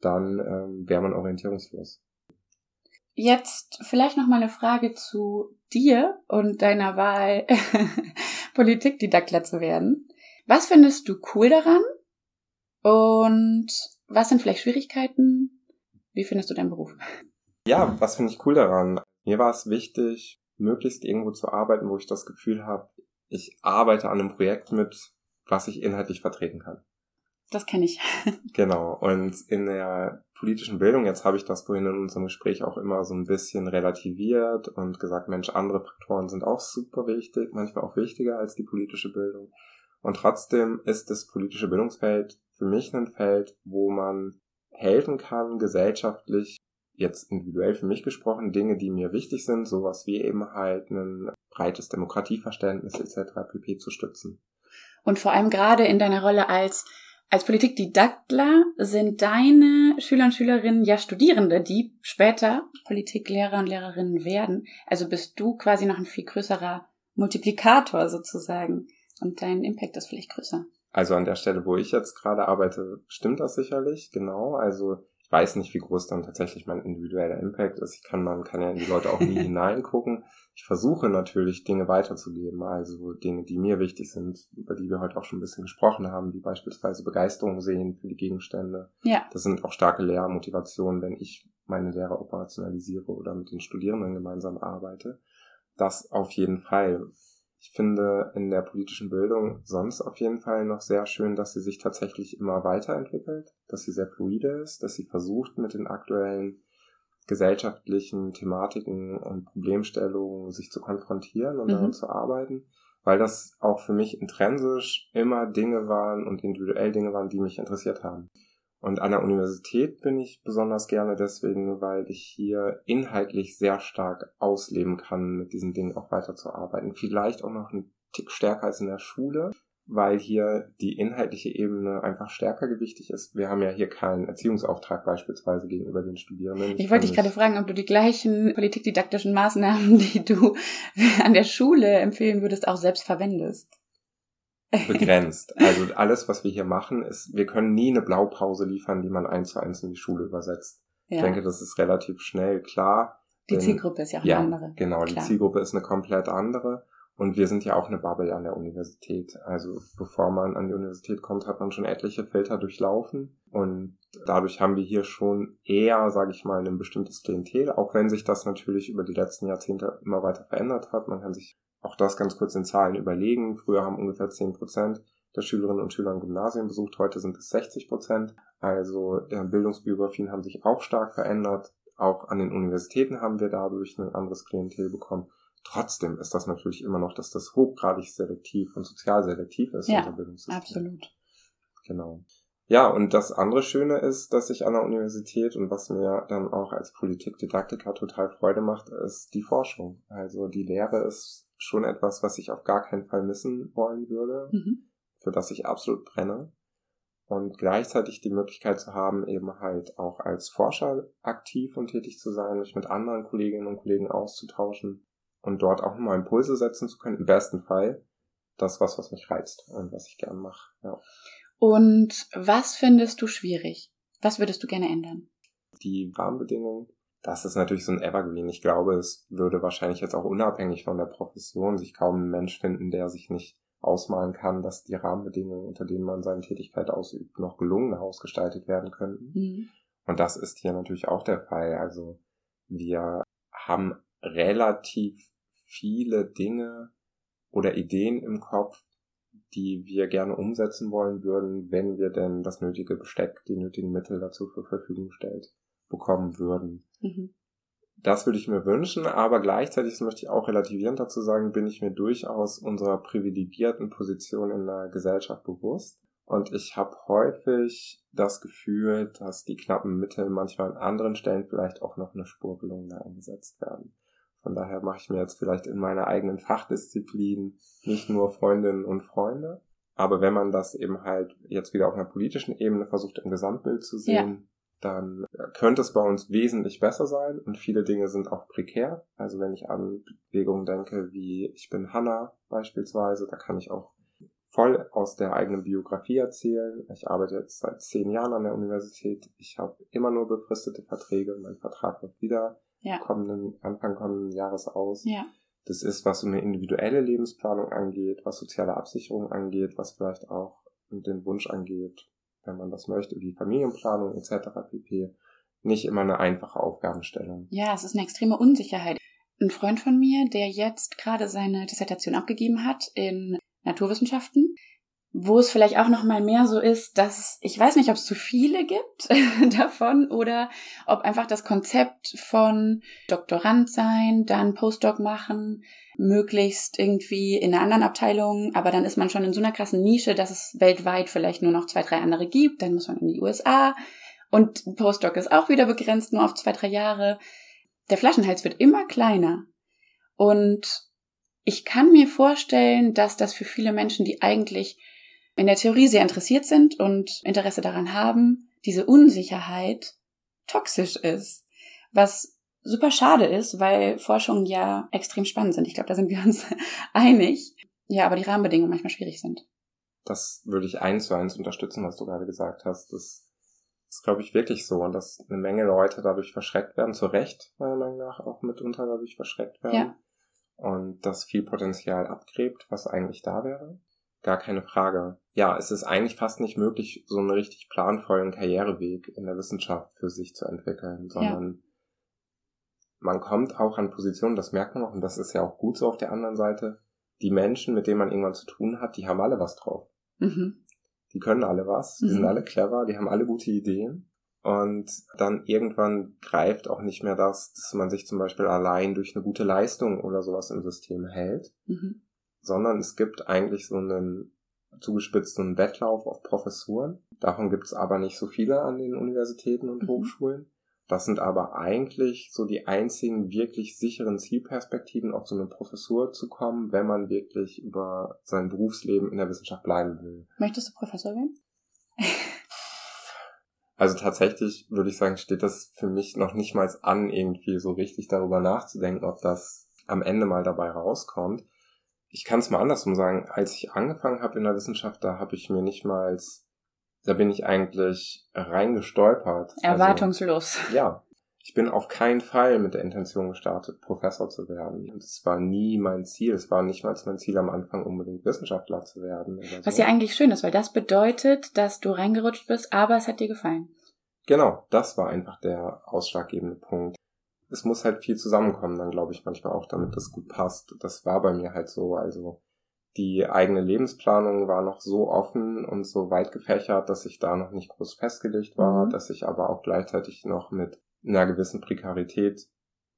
dann ähm, wäre man orientierungslos. Jetzt vielleicht noch mal eine Frage zu dir und deiner Wahl, Politikdidaktler zu werden. Was findest du cool daran? Und was sind vielleicht Schwierigkeiten? Wie findest du deinen Beruf? Ja, was finde ich cool daran? Mir war es wichtig, möglichst irgendwo zu arbeiten, wo ich das Gefühl habe, ich arbeite an einem Projekt mit, was ich inhaltlich vertreten kann. Das kenne ich. genau. Und in der politischen Bildung, jetzt habe ich das vorhin in unserem Gespräch auch immer so ein bisschen relativiert und gesagt, Mensch, andere Faktoren sind auch super wichtig, manchmal auch wichtiger als die politische Bildung. Und trotzdem ist das politische Bildungsfeld für mich ein Feld, wo man helfen kann, gesellschaftlich, jetzt individuell für mich gesprochen, Dinge, die mir wichtig sind, sowas wie eben halt ein breites Demokratieverständnis etc. pp. zu stützen. Und vor allem gerade in deiner Rolle als als Politikdidaktler sind deine Schüler und Schülerinnen ja Studierende, die später Politiklehrer und Lehrerinnen werden. Also bist du quasi noch ein viel größerer Multiplikator sozusagen. Und dein Impact ist vielleicht größer. Also an der Stelle, wo ich jetzt gerade arbeite, stimmt das sicherlich, genau. Also ich weiß nicht, wie groß dann tatsächlich mein individueller Impact ist. Ich kann, man kann ja in die Leute auch nie hineingucken. Ich versuche natürlich Dinge weiterzugeben, also Dinge, die mir wichtig sind, über die wir heute auch schon ein bisschen gesprochen haben, wie beispielsweise Begeisterung sehen für die Gegenstände. Ja. Das sind auch starke Lehrmotivationen, wenn ich meine Lehre operationalisiere oder mit den Studierenden gemeinsam arbeite. Das auf jeden Fall. Ich finde in der politischen Bildung sonst auf jeden Fall noch sehr schön, dass sie sich tatsächlich immer weiterentwickelt, dass sie sehr fluide ist, dass sie versucht, mit den aktuellen gesellschaftlichen Thematiken und Problemstellungen sich zu konfrontieren und mhm. daran zu arbeiten, weil das auch für mich intrinsisch immer Dinge waren und individuell Dinge waren, die mich interessiert haben. Und an der Universität bin ich besonders gerne deswegen, weil ich hier inhaltlich sehr stark ausleben kann, mit diesen Dingen auch weiterzuarbeiten. Vielleicht auch noch ein Tick stärker als in der Schule, weil hier die inhaltliche Ebene einfach stärker gewichtig ist. Wir haben ja hier keinen Erziehungsauftrag beispielsweise gegenüber den Studierenden. Ich wollte dich gerade fragen, ob du die gleichen politikdidaktischen Maßnahmen, die du an der Schule empfehlen würdest, auch selbst verwendest begrenzt. Also alles, was wir hier machen, ist, wir können nie eine Blaupause liefern, die man eins zu eins in die Schule übersetzt. Ja. Ich denke, das ist relativ schnell klar. Die denn, Zielgruppe ist ja auch ja, eine andere. Genau, klar. die Zielgruppe ist eine komplett andere. Und wir sind ja auch eine Bubble an der Universität. Also bevor man an die Universität kommt, hat man schon etliche Filter durchlaufen. Und dadurch haben wir hier schon eher, sage ich mal, ein bestimmtes Klientel, auch wenn sich das natürlich über die letzten Jahrzehnte immer weiter verändert hat. Man kann sich auch das ganz kurz in Zahlen überlegen. Früher haben ungefähr 10 Prozent der Schülerinnen und Schüler ein Gymnasium besucht, heute sind es 60 Prozent. Also der Bildungsbiografien haben sich auch stark verändert. Auch an den Universitäten haben wir dadurch ein anderes Klientel bekommen. Trotzdem ist das natürlich immer noch, dass das hochgradig selektiv und sozial selektiv ist. Ja, absolut. Genau. Ja, und das andere Schöne ist, dass ich an der Universität und was mir dann auch als Politikdidaktiker total Freude macht, ist die Forschung. Also die Lehre ist schon etwas, was ich auf gar keinen Fall missen wollen würde, mhm. für das ich absolut brenne. Und gleichzeitig die Möglichkeit zu haben, eben halt auch als Forscher aktiv und tätig zu sein, mich mit anderen Kolleginnen und Kollegen auszutauschen und dort auch mal Impulse setzen zu können, im besten Fall. Das was, was mich reizt und was ich gern mache. Ja. Und was findest du schwierig? Was würdest du gerne ändern? Die Rahmenbedingungen. Das ist natürlich so ein Evergreen. Ich glaube, es würde wahrscheinlich jetzt auch unabhängig von der Profession sich kaum ein Mensch finden, der sich nicht ausmalen kann, dass die Rahmenbedingungen, unter denen man seine Tätigkeit ausübt, noch gelungener ausgestaltet werden könnten. Mhm. Und das ist hier natürlich auch der Fall. Also wir haben relativ viele Dinge oder Ideen im Kopf, die wir gerne umsetzen wollen würden, wenn wir denn das nötige Besteck, die nötigen Mittel dazu zur Verfügung stellt, bekommen würden. Mhm. Das würde ich mir wünschen, aber gleichzeitig, das möchte ich auch relativierend dazu sagen, bin ich mir durchaus unserer privilegierten Position in der Gesellschaft bewusst. Und ich habe häufig das Gefühl, dass die knappen Mittel manchmal an anderen Stellen vielleicht auch noch eine Spur gelungener eingesetzt werden. Von daher mache ich mir jetzt vielleicht in meiner eigenen Fachdisziplin nicht nur Freundinnen und Freunde. Aber wenn man das eben halt jetzt wieder auf einer politischen Ebene versucht, im Gesamtbild zu sehen. Dann könnte es bei uns wesentlich besser sein und viele Dinge sind auch prekär. Also wenn ich an Bewegungen denke, wie ich bin Hanna beispielsweise, da kann ich auch voll aus der eigenen Biografie erzählen. Ich arbeite jetzt seit zehn Jahren an der Universität. Ich habe immer nur befristete Verträge. Mein Vertrag wird wieder ja. kommenden, Anfang kommenden Jahres aus. Ja. Das ist, was so eine individuelle Lebensplanung angeht, was soziale Absicherung angeht, was vielleicht auch den Wunsch angeht, wenn man das möchte, wie Familienplanung etc. pp. Nicht immer eine einfache Aufgabenstellung. Ja, es ist eine extreme Unsicherheit. Ein Freund von mir, der jetzt gerade seine Dissertation abgegeben hat in Naturwissenschaften, wo es vielleicht auch noch mal mehr so ist, dass ich weiß nicht, ob es zu viele gibt davon oder ob einfach das Konzept von Doktorand sein, dann Postdoc machen, möglichst irgendwie in einer anderen Abteilung, aber dann ist man schon in so einer krassen Nische, dass es weltweit vielleicht nur noch zwei, drei andere gibt, dann muss man in die USA und Postdoc ist auch wieder begrenzt nur auf zwei, drei Jahre. Der Flaschenhals wird immer kleiner. Und ich kann mir vorstellen, dass das für viele Menschen, die eigentlich in der Theorie sehr interessiert sind und Interesse daran haben, diese Unsicherheit toxisch ist. Was super schade ist, weil Forschungen ja extrem spannend sind. Ich glaube, da sind wir uns einig. Ja, aber die Rahmenbedingungen manchmal schwierig sind. Das würde ich eins zu eins unterstützen, was du gerade gesagt hast. Das ist, glaube ich, wirklich so. Und dass eine Menge Leute dadurch verschreckt werden, zu Recht, meiner Meinung nach, auch mitunter dadurch verschreckt werden. Ja. Und das viel Potenzial abgräbt, was eigentlich da wäre. Gar keine Frage. Ja, es ist eigentlich fast nicht möglich, so einen richtig planvollen Karriereweg in der Wissenschaft für sich zu entwickeln, sondern ja. man kommt auch an Positionen, das merkt man auch, und das ist ja auch gut so auf der anderen Seite, die Menschen, mit denen man irgendwann zu tun hat, die haben alle was drauf. Mhm. Die können alle was, die mhm. sind alle clever, die haben alle gute Ideen. Und dann irgendwann greift auch nicht mehr das, dass man sich zum Beispiel allein durch eine gute Leistung oder sowas im System hält, mhm sondern es gibt eigentlich so einen zugespitzten Wettlauf auf Professuren. Davon gibt es aber nicht so viele an den Universitäten und mhm. Hochschulen. Das sind aber eigentlich so die einzigen wirklich sicheren Zielperspektiven, auf so eine Professur zu kommen, wenn man wirklich über sein Berufsleben in der Wissenschaft bleiben will. Möchtest du Professor werden? also tatsächlich würde ich sagen, steht das für mich noch nicht mal an, irgendwie so richtig darüber nachzudenken, ob das am Ende mal dabei rauskommt ich kann es mal andersrum sagen, als ich angefangen habe in der Wissenschaft, da habe ich mir nicht mal da bin ich eigentlich reingestolpert. Also, Erwartungslos. Also, ja. Ich bin auf keinen Fall mit der Intention gestartet, Professor zu werden. Und es war nie mein Ziel. Es war nicht mal mein Ziel am Anfang, unbedingt Wissenschaftler zu werden. Was so. ja eigentlich schön ist, weil das bedeutet, dass du reingerutscht bist, aber es hat dir gefallen. Genau, das war einfach der ausschlaggebende Punkt es muss halt viel zusammenkommen, dann glaube ich manchmal auch, damit das gut passt. Das war bei mir halt so. Also die eigene Lebensplanung war noch so offen und so weit gefächert, dass ich da noch nicht groß festgelegt war, mhm. dass ich aber auch gleichzeitig noch mit einer gewissen Prekarität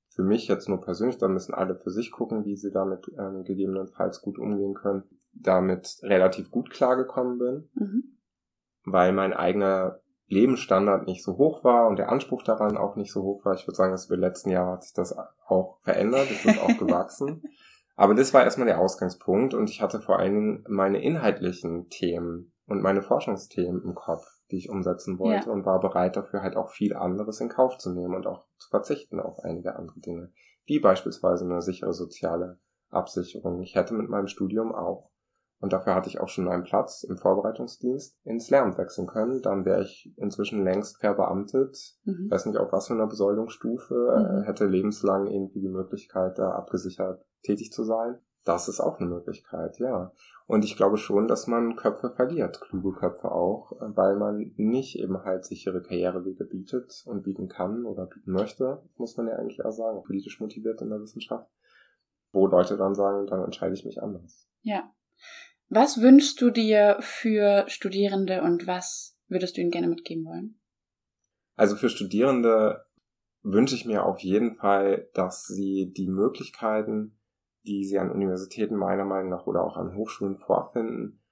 für mich jetzt nur persönlich, da müssen alle für sich gucken, wie sie damit ähm, gegebenenfalls gut umgehen können, damit relativ gut klargekommen bin, mhm. weil mein eigener Lebensstandard nicht so hoch war und der Anspruch daran auch nicht so hoch war. Ich würde sagen, dass über die letzten Jahre hat sich das auch verändert, ist das auch gewachsen. Aber das war erstmal der Ausgangspunkt und ich hatte vor allen Dingen meine inhaltlichen Themen und meine Forschungsthemen im Kopf, die ich umsetzen wollte ja. und war bereit dafür halt auch viel anderes in Kauf zu nehmen und auch zu verzichten auf einige andere Dinge, wie beispielsweise eine sichere soziale Absicherung. Ich hätte mit meinem Studium auch und dafür hatte ich auch schon einen Platz im Vorbereitungsdienst ins Lehramt wechseln können. Dann wäre ich inzwischen längst verbeamtet. Mhm. Weiß nicht, auf was für einer Besoldungsstufe. Mhm. Hätte lebenslang irgendwie die Möglichkeit, da abgesichert tätig zu sein. Das ist auch eine Möglichkeit, ja. Und ich glaube schon, dass man Köpfe verliert, kluge Köpfe auch, weil man nicht eben halt sichere Karrierewege bietet und bieten kann oder bieten möchte, muss man ja eigentlich auch sagen, politisch motiviert in der Wissenschaft, wo Leute dann sagen, dann entscheide ich mich anders. Ja. Was wünschst du dir für Studierende und was würdest du ihnen gerne mitgeben wollen? Also für Studierende wünsche ich mir auf jeden Fall, dass sie die Möglichkeiten, die sie an Universitäten meiner Meinung nach oder auch an Hochschulen vorfinden,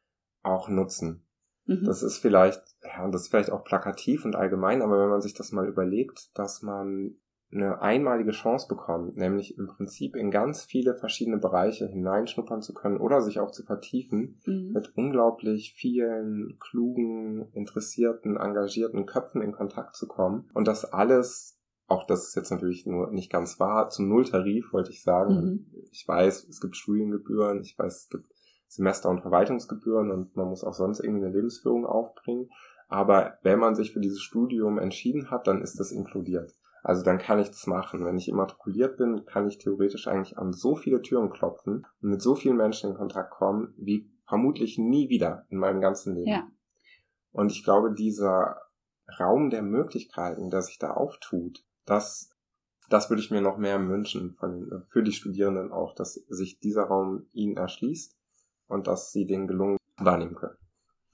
auch nutzen. Mhm. Das ist vielleicht, ja, das ist vielleicht auch plakativ und allgemein, aber wenn man sich das mal überlegt, dass man eine einmalige Chance bekommen, nämlich im Prinzip in ganz viele verschiedene Bereiche hineinschnuppern zu können oder sich auch zu vertiefen, mhm. mit unglaublich vielen klugen, interessierten, engagierten Köpfen in Kontakt zu kommen und das alles auch das ist jetzt natürlich nur nicht ganz wahr, zum Nulltarif wollte ich sagen. Mhm. Ich weiß, es gibt Studiengebühren, ich weiß, es gibt Semester- und Verwaltungsgebühren und man muss auch sonst irgendwie eine Lebensführung aufbringen. Aber wenn man sich für dieses Studium entschieden hat, dann ist das inkludiert. Also dann kann ich das machen. Wenn ich immatrikuliert bin, kann ich theoretisch eigentlich an so viele Türen klopfen und mit so vielen Menschen in Kontakt kommen, wie vermutlich nie wieder in meinem ganzen Leben. Ja. Und ich glaube, dieser Raum der Möglichkeiten, der sich da auftut, das, das würde ich mir noch mehr wünschen von, für die Studierenden auch, dass sich dieser Raum ihnen erschließt und dass sie den gelungen wahrnehmen können.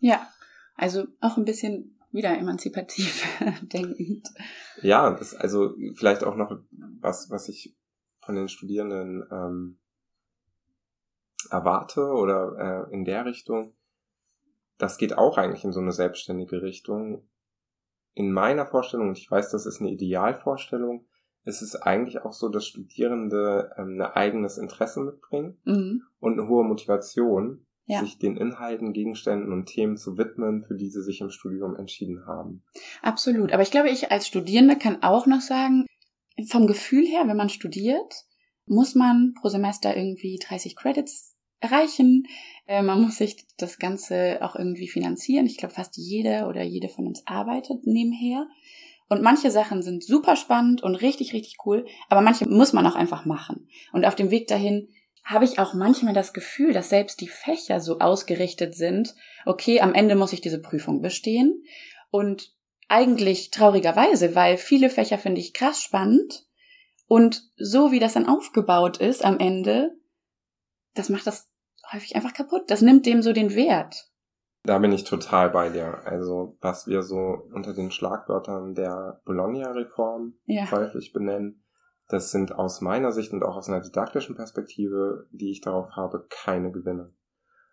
Ja, also auch ein bisschen wieder emanzipativ denkend. Ja, das also vielleicht auch noch was, was ich von den Studierenden ähm, erwarte oder äh, in der Richtung. Das geht auch eigentlich in so eine selbstständige Richtung. In meiner Vorstellung, und ich weiß, das ist eine Idealvorstellung, ist es eigentlich auch so, dass Studierende ähm, ein eigenes Interesse mitbringen mhm. und eine hohe Motivation, ja. sich den Inhalten, Gegenständen und Themen zu widmen, für die sie sich im Studium entschieden haben. Absolut. Aber ich glaube, ich als Studierende kann auch noch sagen, vom Gefühl her, wenn man studiert, muss man pro Semester irgendwie 30 Credits erreichen. Äh, man muss sich das Ganze auch irgendwie finanzieren. Ich glaube, fast jede oder jede von uns arbeitet nebenher. Und manche Sachen sind super spannend und richtig, richtig cool, aber manche muss man auch einfach machen. Und auf dem Weg dahin habe ich auch manchmal das Gefühl, dass selbst die Fächer so ausgerichtet sind, okay, am Ende muss ich diese Prüfung bestehen. Und eigentlich traurigerweise, weil viele Fächer finde ich krass spannend. Und so wie das dann aufgebaut ist am Ende, das macht das häufig einfach kaputt. Das nimmt dem so den Wert. Da bin ich total bei dir. Also, was wir so unter den Schlagwörtern der Bologna-Reform ja. häufig benennen, das sind aus meiner Sicht und auch aus einer didaktischen Perspektive, die ich darauf habe, keine Gewinne.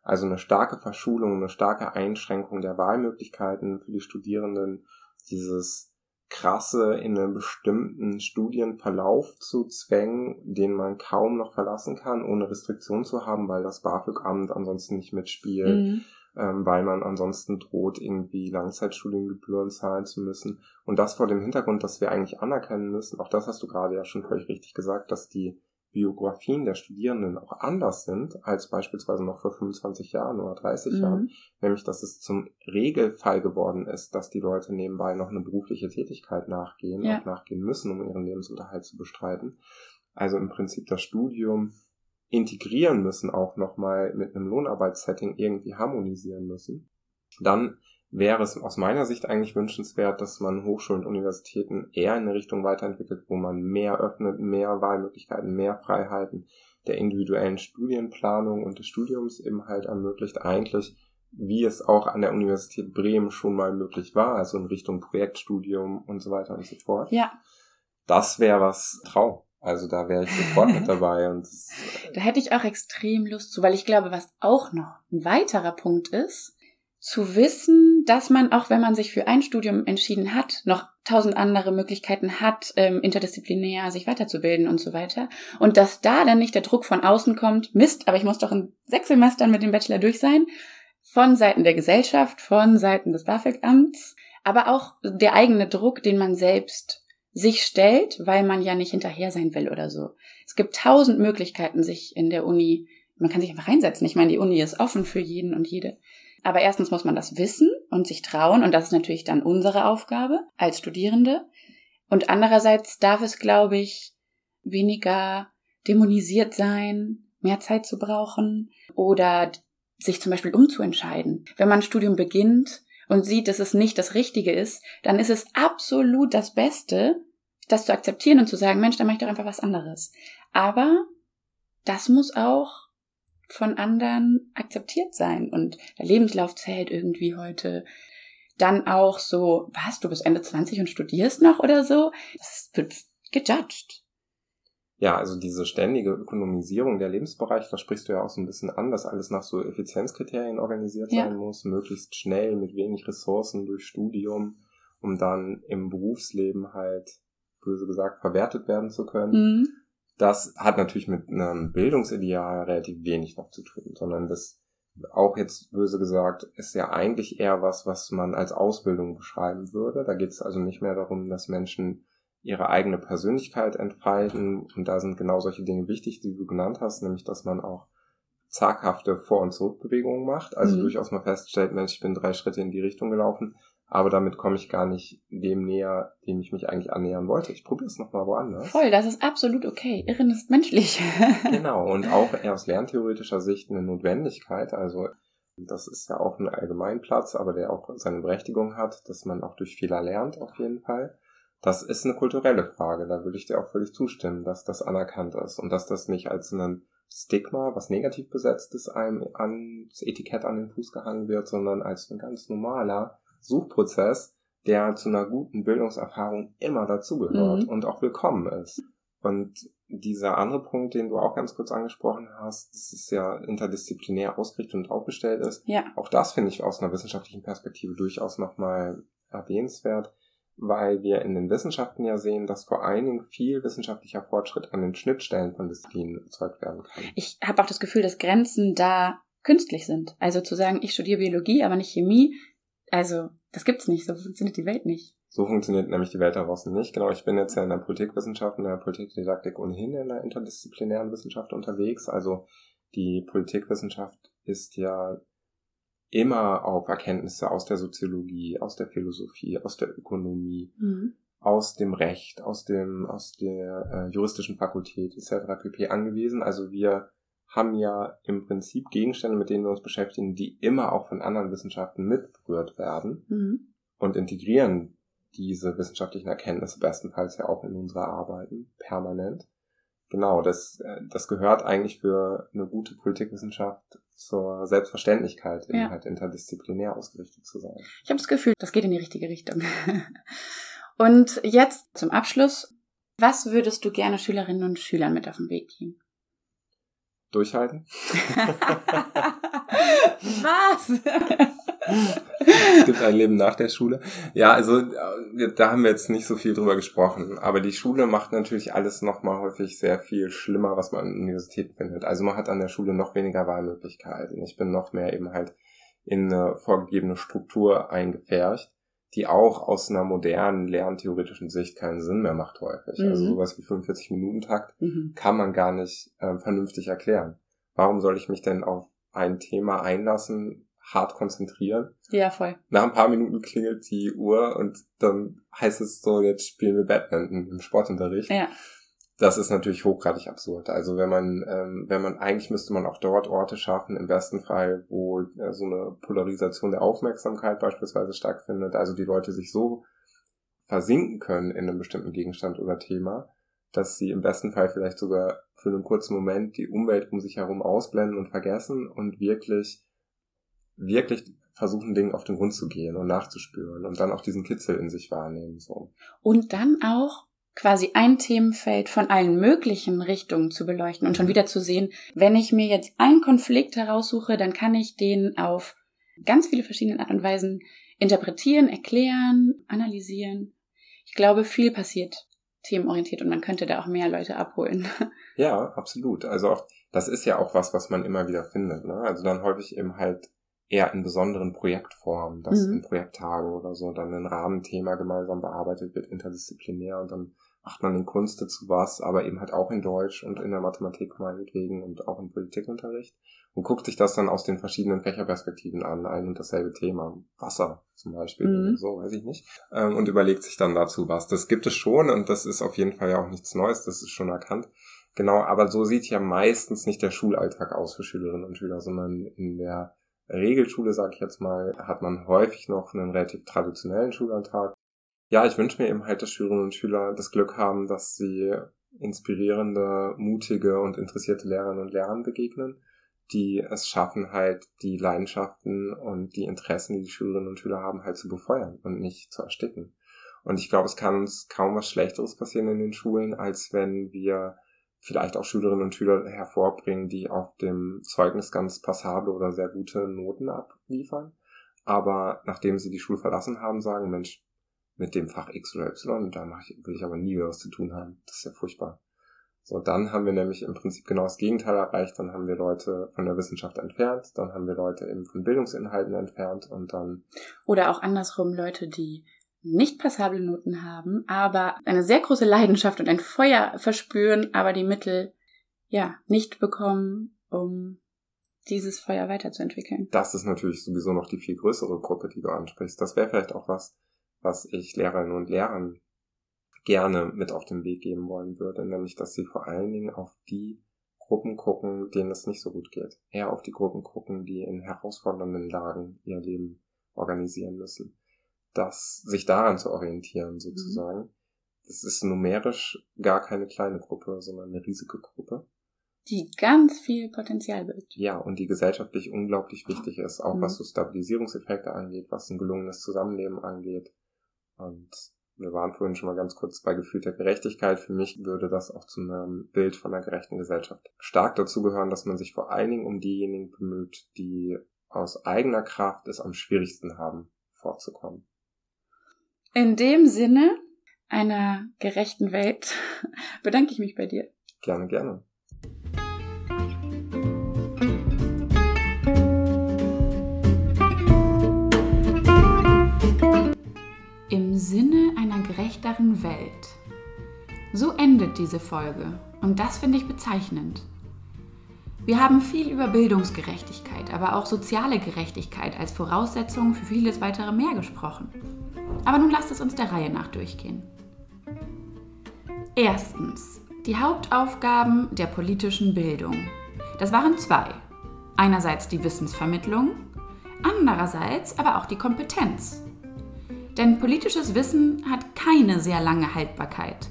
Also eine starke Verschulung, eine starke Einschränkung der Wahlmöglichkeiten für die Studierenden, dieses krasse in einen bestimmten Studienverlauf zu zwängen, den man kaum noch verlassen kann, ohne Restriktion zu haben, weil das BAföG-Amt ansonsten nicht mitspielt. Mhm ähm, weil man ansonsten droht, irgendwie Langzeitstudiengebühren zahlen zu müssen. Und das vor dem Hintergrund, dass wir eigentlich anerkennen müssen, auch das hast du gerade ja schon völlig richtig gesagt, dass die Biografien der Studierenden auch anders sind als beispielsweise noch vor 25 Jahren oder 30 mhm. Jahren, nämlich dass es zum Regelfall geworden ist, dass die Leute nebenbei noch eine berufliche Tätigkeit nachgehen ja. und nachgehen müssen, um ihren Lebensunterhalt zu bestreiten. Also im Prinzip das Studium integrieren müssen, auch nochmal mit einem Lohnarbeitssetting irgendwie harmonisieren müssen, dann wäre es aus meiner Sicht eigentlich wünschenswert, dass man Hochschulen und Universitäten eher in eine Richtung weiterentwickelt, wo man mehr öffnet, mehr Wahlmöglichkeiten, mehr Freiheiten der individuellen Studienplanung und des Studiums eben halt ermöglicht, eigentlich wie es auch an der Universität Bremen schon mal möglich war, also in Richtung Projektstudium und so weiter und so fort. Ja. Das wäre was Traum Also da wäre ich sofort mit dabei. Und das, da hätte ich auch extrem Lust zu, weil ich glaube, was auch noch ein weiterer Punkt ist, zu wissen, dass man, auch wenn man sich für ein Studium entschieden hat, noch tausend andere Möglichkeiten hat, ähm, interdisziplinär sich weiterzubilden und so weiter. Und dass da dann nicht der Druck von außen kommt, Mist, aber ich muss doch in sechs Semestern mit dem Bachelor durch sein, von Seiten der Gesellschaft, von Seiten des BAföG-Amts, aber auch der eigene Druck, den man selbst sich stellt, weil man ja nicht hinterher sein will oder so. Es gibt tausend Möglichkeiten, sich in der Uni, man kann sich einfach reinsetzen. Ich meine, die Uni ist offen für jeden und jede. Aber erstens muss man das wissen und sich trauen, und das ist natürlich dann unsere Aufgabe als Studierende. Und andererseits darf es, glaube ich, weniger dämonisiert sein, mehr Zeit zu brauchen oder sich zum Beispiel umzuentscheiden. Wenn man ein Studium beginnt und sieht, dass es nicht das Richtige ist, dann ist es absolut das Beste, das zu akzeptieren und zu sagen, Mensch, dann mache ich doch einfach was anderes. Aber das muss auch von anderen akzeptiert sein und der Lebenslauf zählt irgendwie heute. Dann auch so, was, du bist Ende 20 und studierst noch oder so? Das wird gejudged. Ja, also diese ständige Ökonomisierung der Lebensbereiche, da sprichst du ja auch so ein bisschen an, dass alles nach so Effizienzkriterien organisiert ja. sein muss, möglichst schnell, mit wenig Ressourcen durch Studium, um dann im Berufsleben halt, böse gesagt, verwertet werden zu können. Mhm. Das hat natürlich mit einem Bildungsideal relativ wenig noch zu tun, sondern das auch jetzt böse gesagt, ist ja eigentlich eher was, was man als Ausbildung beschreiben würde. Da geht es also nicht mehr darum, dass Menschen ihre eigene Persönlichkeit entfalten. Und da sind genau solche Dinge wichtig, die du genannt hast, nämlich dass man auch zaghafte Vor- und Zurückbewegungen macht. Also mhm. durchaus mal feststellt, Mensch, ich bin drei Schritte in die Richtung gelaufen, aber damit komme ich gar nicht dem näher, dem ich mich eigentlich annähern wollte. Ich probiere es nochmal woanders. Voll, das ist absolut okay. Irren ist menschlich. genau, und auch eher aus lerntheoretischer Sicht eine Notwendigkeit. Also das ist ja auch ein Allgemeinplatz, aber der auch seine Berechtigung hat, dass man auch durch Fehler lernt, auf jeden Fall. Das ist eine kulturelle Frage, da würde ich dir auch völlig zustimmen, dass das anerkannt ist und dass das nicht als ein Stigma, was negativ besetzt ist, einem ans Etikett an den Fuß gehangen wird, sondern als ein ganz normaler Suchprozess, der zu einer guten Bildungserfahrung immer dazugehört mhm. und auch willkommen ist. Und dieser andere Punkt, den du auch ganz kurz angesprochen hast, dass es ja interdisziplinär ausgerichtet und aufgestellt ist, ja. auch das finde ich aus einer wissenschaftlichen Perspektive durchaus nochmal erwähnenswert weil wir in den Wissenschaften ja sehen, dass vor allen Dingen viel wissenschaftlicher Fortschritt an den Schnittstellen von Disziplinen erzeugt werden kann. Ich habe auch das Gefühl, dass Grenzen da künstlich sind. Also zu sagen, ich studiere Biologie, aber nicht Chemie, also das gibt's nicht, so funktioniert die Welt nicht. So funktioniert nämlich die Welt da draußen nicht. Genau, ich bin jetzt ja in der Politikwissenschaft, in der Politikdidaktik ohnehin in der interdisziplinären Wissenschaft unterwegs. Also die Politikwissenschaft ist ja immer auf Erkenntnisse aus der Soziologie, aus der Philosophie, aus der Ökonomie, mhm. aus dem Recht, aus dem, aus der äh, juristischen Fakultät etc. pp. angewiesen. Also wir haben ja im Prinzip Gegenstände, mit denen wir uns beschäftigen, die immer auch von anderen Wissenschaften mitberührt werden mhm. und integrieren diese wissenschaftlichen Erkenntnisse bestenfalls ja auch in unsere Arbeiten permanent. Genau, das, äh, das gehört eigentlich für eine gute Politikwissenschaft zur Selbstverständlichkeit, eben ja. halt interdisziplinär ausgerichtet zu sein. Ich habe das Gefühl, das geht in die richtige Richtung. Und jetzt zum Abschluss, was würdest du gerne Schülerinnen und Schülern mit auf den Weg geben? Durchhalten. was? es gibt ein Leben nach der Schule. Ja, also äh, da haben wir jetzt nicht so viel drüber gesprochen. Aber die Schule macht natürlich alles nochmal häufig sehr viel schlimmer, was man an Universitäten findet. Also man hat an der Schule noch weniger Wahlmöglichkeiten. Ich bin noch mehr eben halt in eine vorgegebene Struktur eingefärcht, die auch aus einer modernen lerntheoretischen Sicht keinen Sinn mehr macht häufig. Also mhm. Also sowas wie 45 Minuten Takt mhm. kann man gar nicht äh, vernünftig erklären. Warum soll ich mich denn auf ein Thema einlassen, hart konzentrieren. Ja, voll. Nach ein paar Minuten klingelt die Uhr und dann heißt es so, jetzt spielen wir Badminton im Sportunterricht. Ja. Das ist natürlich hochgradig absurd. Also wenn man, ähm, wenn man, eigentlich müsste man auch dort Orte schaffen, im besten Fall, wo äh, so eine Polarisation der Aufmerksamkeit beispielsweise stattfindet, also die Leute sich so versinken können in einem bestimmten Gegenstand oder Thema, dass sie im besten Fall vielleicht sogar für einen kurzen Moment die Umwelt um sich herum ausblenden und vergessen und wirklich wirklich versuchen, Dingen auf den Grund zu gehen und nachzuspüren und dann auch diesen Kitzel in sich wahrnehmen. So. Und dann auch quasi ein Themenfeld von allen möglichen Richtungen zu beleuchten und schon wieder zu sehen, wenn ich mir jetzt einen Konflikt heraussuche, dann kann ich den auf ganz viele verschiedene Art und Weisen interpretieren, erklären, analysieren. Ich glaube, viel passiert themenorientiert und man könnte da auch mehr Leute abholen. Ja, absolut. Also auch, das ist ja auch was, was man immer wieder findet. Ne? Also dann häufig eben halt eher in besonderen Projektformen, dass mhm. in Projekttagen oder so dann ein Rahmenthema gemeinsam bearbeitet wird, interdisziplinär und dann macht man in Kunst dazu was, aber eben halt auch in Deutsch und in der Mathematik meinetwegen und auch im Politikunterricht und guckt sich das dann aus den verschiedenen Fächerperspektiven an, ein und dasselbe Thema, Wasser zum Beispiel mhm. oder so, weiß ich nicht, ähm, und überlegt sich dann dazu was. Das gibt es schon und das ist auf jeden Fall ja auch nichts Neues, das ist schon erkannt. Genau, aber so sieht ja meistens nicht der Schulalltag aus für Schülerinnen und Schüler, sondern in der Regelschule, sag ich jetzt mal, hat man häufig noch einen relativ traditionellen Schulalltag. Ja, ich wünsche mir eben halt, dass Schülerinnen und Schüler das Glück haben, dass sie inspirierende, mutige und interessierte Lehrerinnen und Lehrern begegnen, die es schaffen, halt die Leidenschaften und die Interessen, die die Schülerinnen und Schüler haben, halt zu befeuern und nicht zu ersticken. Und ich glaube, es kann uns kaum was Schlechteres passieren in den Schulen, als wenn wir vielleicht auch Schülerinnen und Schüler hervorbringen, die auf dem Zeugnis ganz passable oder sehr gute Noten abliefern. Aber nachdem sie die Schule verlassen haben, sagen, Mensch, mit dem Fach X oder Y, da mache ich, will ich aber nie was zu tun haben. Das ist ja furchtbar. So, dann haben wir nämlich im Prinzip genau das Gegenteil erreicht. Dann haben wir Leute von der Wissenschaft entfernt, dann haben wir Leute eben von Bildungsinhalten entfernt und dann. Oder auch andersrum Leute, die nicht passable Noten haben, aber eine sehr große Leidenschaft und ein Feuer verspüren, aber die Mittel ja nicht bekommen, um dieses Feuer weiterzuentwickeln. Das ist natürlich sowieso noch die viel größere Gruppe, die du ansprichst. Das wäre vielleicht auch was, was ich Lehrerinnen und Lehrern gerne mit auf den Weg geben wollen würde, nämlich dass sie vor allen Dingen auf die Gruppen gucken, denen es nicht so gut geht. Eher auf die Gruppen gucken, die in herausfordernden Lagen ihr Leben organisieren müssen das, sich daran zu orientieren, mhm. sozusagen. Mhm. Das ist numerisch gar keine kleine Gruppe, sondern eine riesige Gruppe. Die ganz viel Potenzial birgt. Ja, und die gesellschaftlich unglaublich wichtig ist, auch mhm. was so Stabilisierungseffekte angeht, was ein gelungenes Zusammenleben angeht. Und wir waren vorhin schon mal ganz kurz bei gefühlter Gerechtigkeit. Für mich würde das auch zu einem Bild von einer gerechten Gesellschaft stark dazugehören, dass man sich vor allen Dingen um diejenigen bemüht, die aus eigener Kraft es am schwierigsten haben, fortzukommen. In dem Sinne einer gerechten Welt bedanke ich mich bei dir. Gerne, gerne. Sinne einer gerechteren Welt. So endet diese Folge und das finde ich bezeichnend. Wir haben viel über Bildungsgerechtigkeit, aber auch soziale Gerechtigkeit als Voraussetzung für vieles weitere mehr gesprochen. Aber nun lasst es uns der Reihe nach durchgehen. Erstens, die Hauptaufgaben der politischen Bildung. Das waren zwei. Einerseits die Wissensvermittlung, andererseits aber auch die Kompetenz. Denn politisches Wissen hat keine sehr lange Haltbarkeit.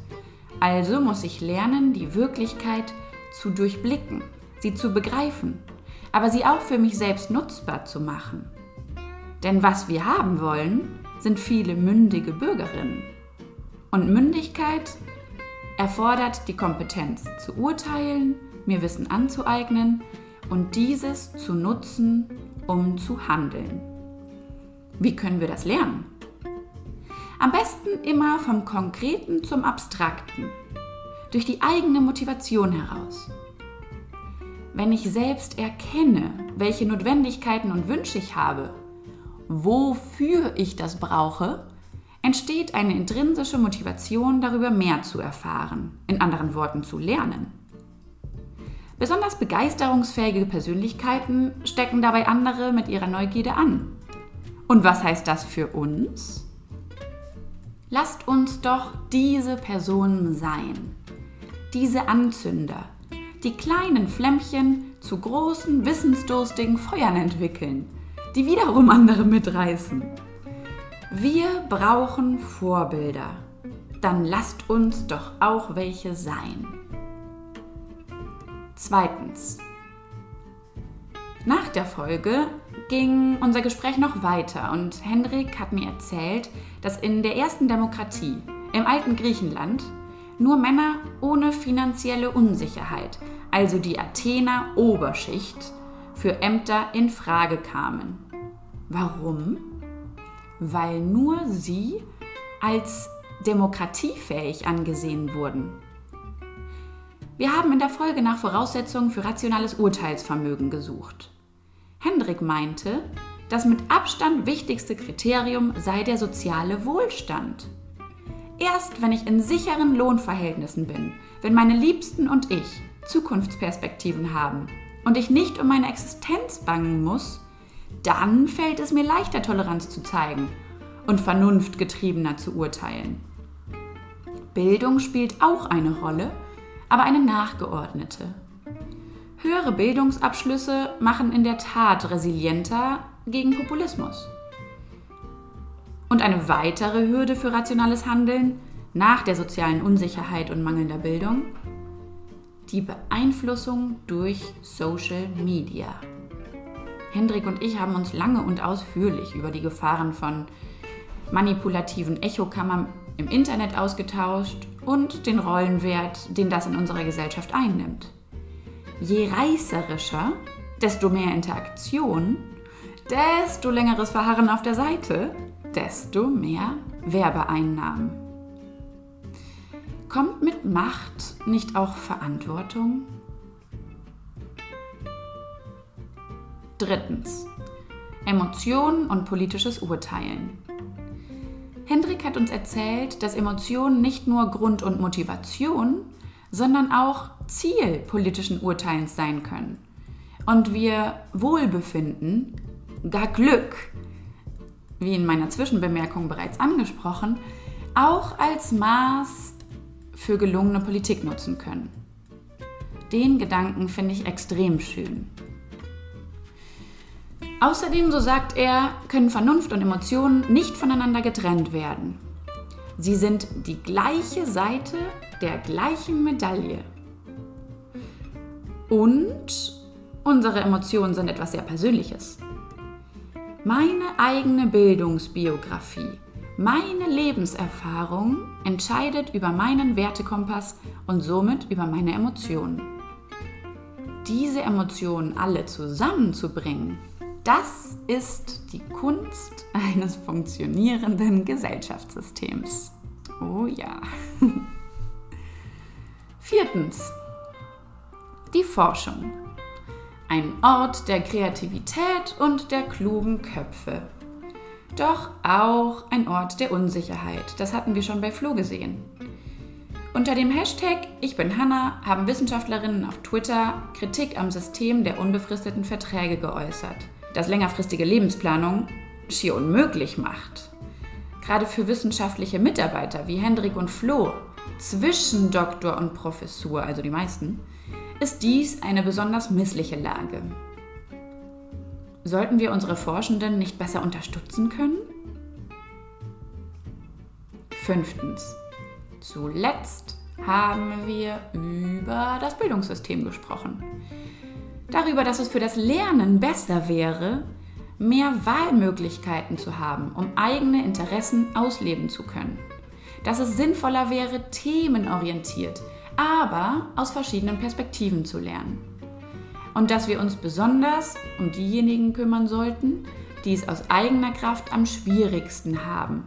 Also muss ich lernen, die Wirklichkeit zu durchblicken, sie zu begreifen, aber sie auch für mich selbst nutzbar zu machen. Denn was wir haben wollen, sind viele mündige Bürgerinnen. Und Mündigkeit erfordert die Kompetenz zu urteilen, mir Wissen anzueignen und dieses zu nutzen, um zu handeln. Wie können wir das lernen? Am besten immer vom Konkreten zum Abstrakten, durch die eigene Motivation heraus. Wenn ich selbst erkenne, welche Notwendigkeiten und Wünsche ich habe wofür ich das brauche, entsteht eine intrinsische Motivation, darüber mehr zu erfahren, in anderen Worten zu lernen. Besonders begeisterungsfähige Persönlichkeiten stecken dabei andere mit ihrer Neugierde an. Und was heißt das für uns? Lasst uns doch diese Personen sein, diese Anzünder, die kleinen Flämmchen zu großen, wissensdurstigen Feuern entwickeln die wiederum andere mitreißen. Wir brauchen Vorbilder. Dann lasst uns doch auch welche sein. Zweitens. Nach der Folge ging unser Gespräch noch weiter und Henrik hat mir erzählt, dass in der ersten Demokratie, im alten Griechenland, nur Männer ohne finanzielle Unsicherheit, also die Athener Oberschicht, für Ämter in Frage kamen. Warum? Weil nur sie als demokratiefähig angesehen wurden. Wir haben in der Folge nach Voraussetzungen für rationales Urteilsvermögen gesucht. Hendrik meinte, das mit Abstand wichtigste Kriterium sei der soziale Wohlstand. Erst wenn ich in sicheren Lohnverhältnissen bin, wenn meine Liebsten und ich Zukunftsperspektiven haben und ich nicht um meine Existenz bangen muss, dann fällt es mir leichter, Toleranz zu zeigen und vernunftgetriebener zu urteilen. Bildung spielt auch eine Rolle, aber eine nachgeordnete. Höhere Bildungsabschlüsse machen in der Tat resilienter gegen Populismus. Und eine weitere Hürde für rationales Handeln nach der sozialen Unsicherheit und mangelnder Bildung? Die Beeinflussung durch Social Media. Hendrik und ich haben uns lange und ausführlich über die Gefahren von manipulativen Echokammern im Internet ausgetauscht und den Rollenwert, den das in unserer Gesellschaft einnimmt. Je reißerischer, desto mehr Interaktion, desto längeres Verharren auf der Seite, desto mehr Werbeeinnahmen. Kommt mit Macht nicht auch Verantwortung? Drittens. Emotionen und politisches Urteilen. Hendrik hat uns erzählt, dass Emotionen nicht nur Grund und Motivation, sondern auch Ziel politischen Urteilens sein können. Und wir Wohlbefinden, gar Glück, wie in meiner Zwischenbemerkung bereits angesprochen, auch als Maß für gelungene Politik nutzen können. Den Gedanken finde ich extrem schön. Außerdem, so sagt er, können Vernunft und Emotionen nicht voneinander getrennt werden. Sie sind die gleiche Seite der gleichen Medaille. Und unsere Emotionen sind etwas sehr Persönliches. Meine eigene Bildungsbiografie, meine Lebenserfahrung entscheidet über meinen Wertekompass und somit über meine Emotionen. Diese Emotionen alle zusammenzubringen, das ist die Kunst eines funktionierenden Gesellschaftssystems. Oh ja. Viertens. Die Forschung. Ein Ort der Kreativität und der klugen Köpfe. Doch auch ein Ort der Unsicherheit. Das hatten wir schon bei Flo gesehen. Unter dem Hashtag Ich bin Hanna haben Wissenschaftlerinnen auf Twitter Kritik am System der unbefristeten Verträge geäußert das längerfristige Lebensplanung schier unmöglich macht. Gerade für wissenschaftliche Mitarbeiter wie Hendrik und Flo zwischen Doktor und Professur, also die meisten, ist dies eine besonders missliche Lage. Sollten wir unsere Forschenden nicht besser unterstützen können? Fünftens. Zuletzt haben wir über das Bildungssystem gesprochen darüber, dass es für das Lernen besser wäre, mehr Wahlmöglichkeiten zu haben, um eigene Interessen ausleben zu können. Dass es sinnvoller wäre, themenorientiert, aber aus verschiedenen Perspektiven zu lernen. Und dass wir uns besonders um diejenigen kümmern sollten, die es aus eigener Kraft am schwierigsten haben.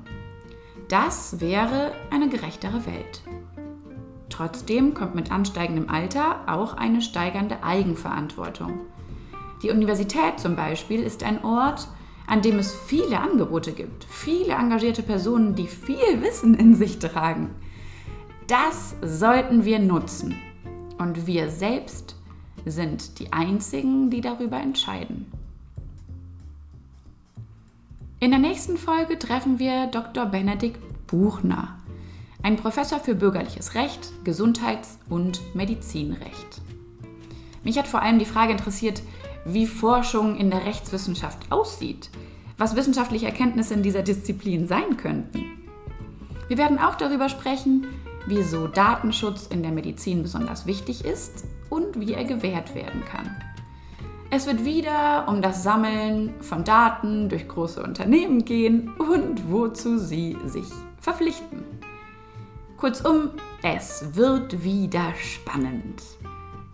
Das wäre eine gerechtere Welt. Trotzdem kommt mit ansteigendem Alter auch eine steigernde Eigenverantwortung. Die Universität zum Beispiel ist ein Ort, an dem es viele Angebote gibt, viele engagierte Personen, die viel Wissen in sich tragen. Das sollten wir nutzen. Und wir selbst sind die Einzigen, die darüber entscheiden. In der nächsten Folge treffen wir Dr. Benedikt Buchner ein Professor für bürgerliches Recht, Gesundheits- und Medizinrecht. Mich hat vor allem die Frage interessiert, wie Forschung in der Rechtswissenschaft aussieht, was wissenschaftliche Erkenntnisse in dieser Disziplin sein könnten. Wir werden auch darüber sprechen, wieso Datenschutz in der Medizin besonders wichtig ist und wie er gewährt werden kann. Es wird wieder um das Sammeln von Daten durch große Unternehmen gehen und wozu sie sich verpflichten. Kurzum, es wird wieder spannend.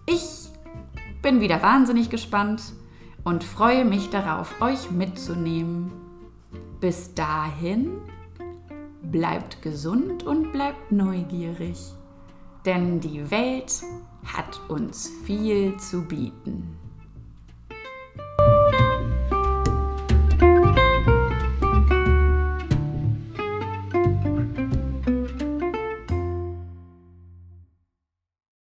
Ich bin wieder wahnsinnig gespannt und freue mich darauf, euch mitzunehmen. Bis dahin, bleibt gesund und bleibt neugierig, denn die Welt hat uns viel zu bieten.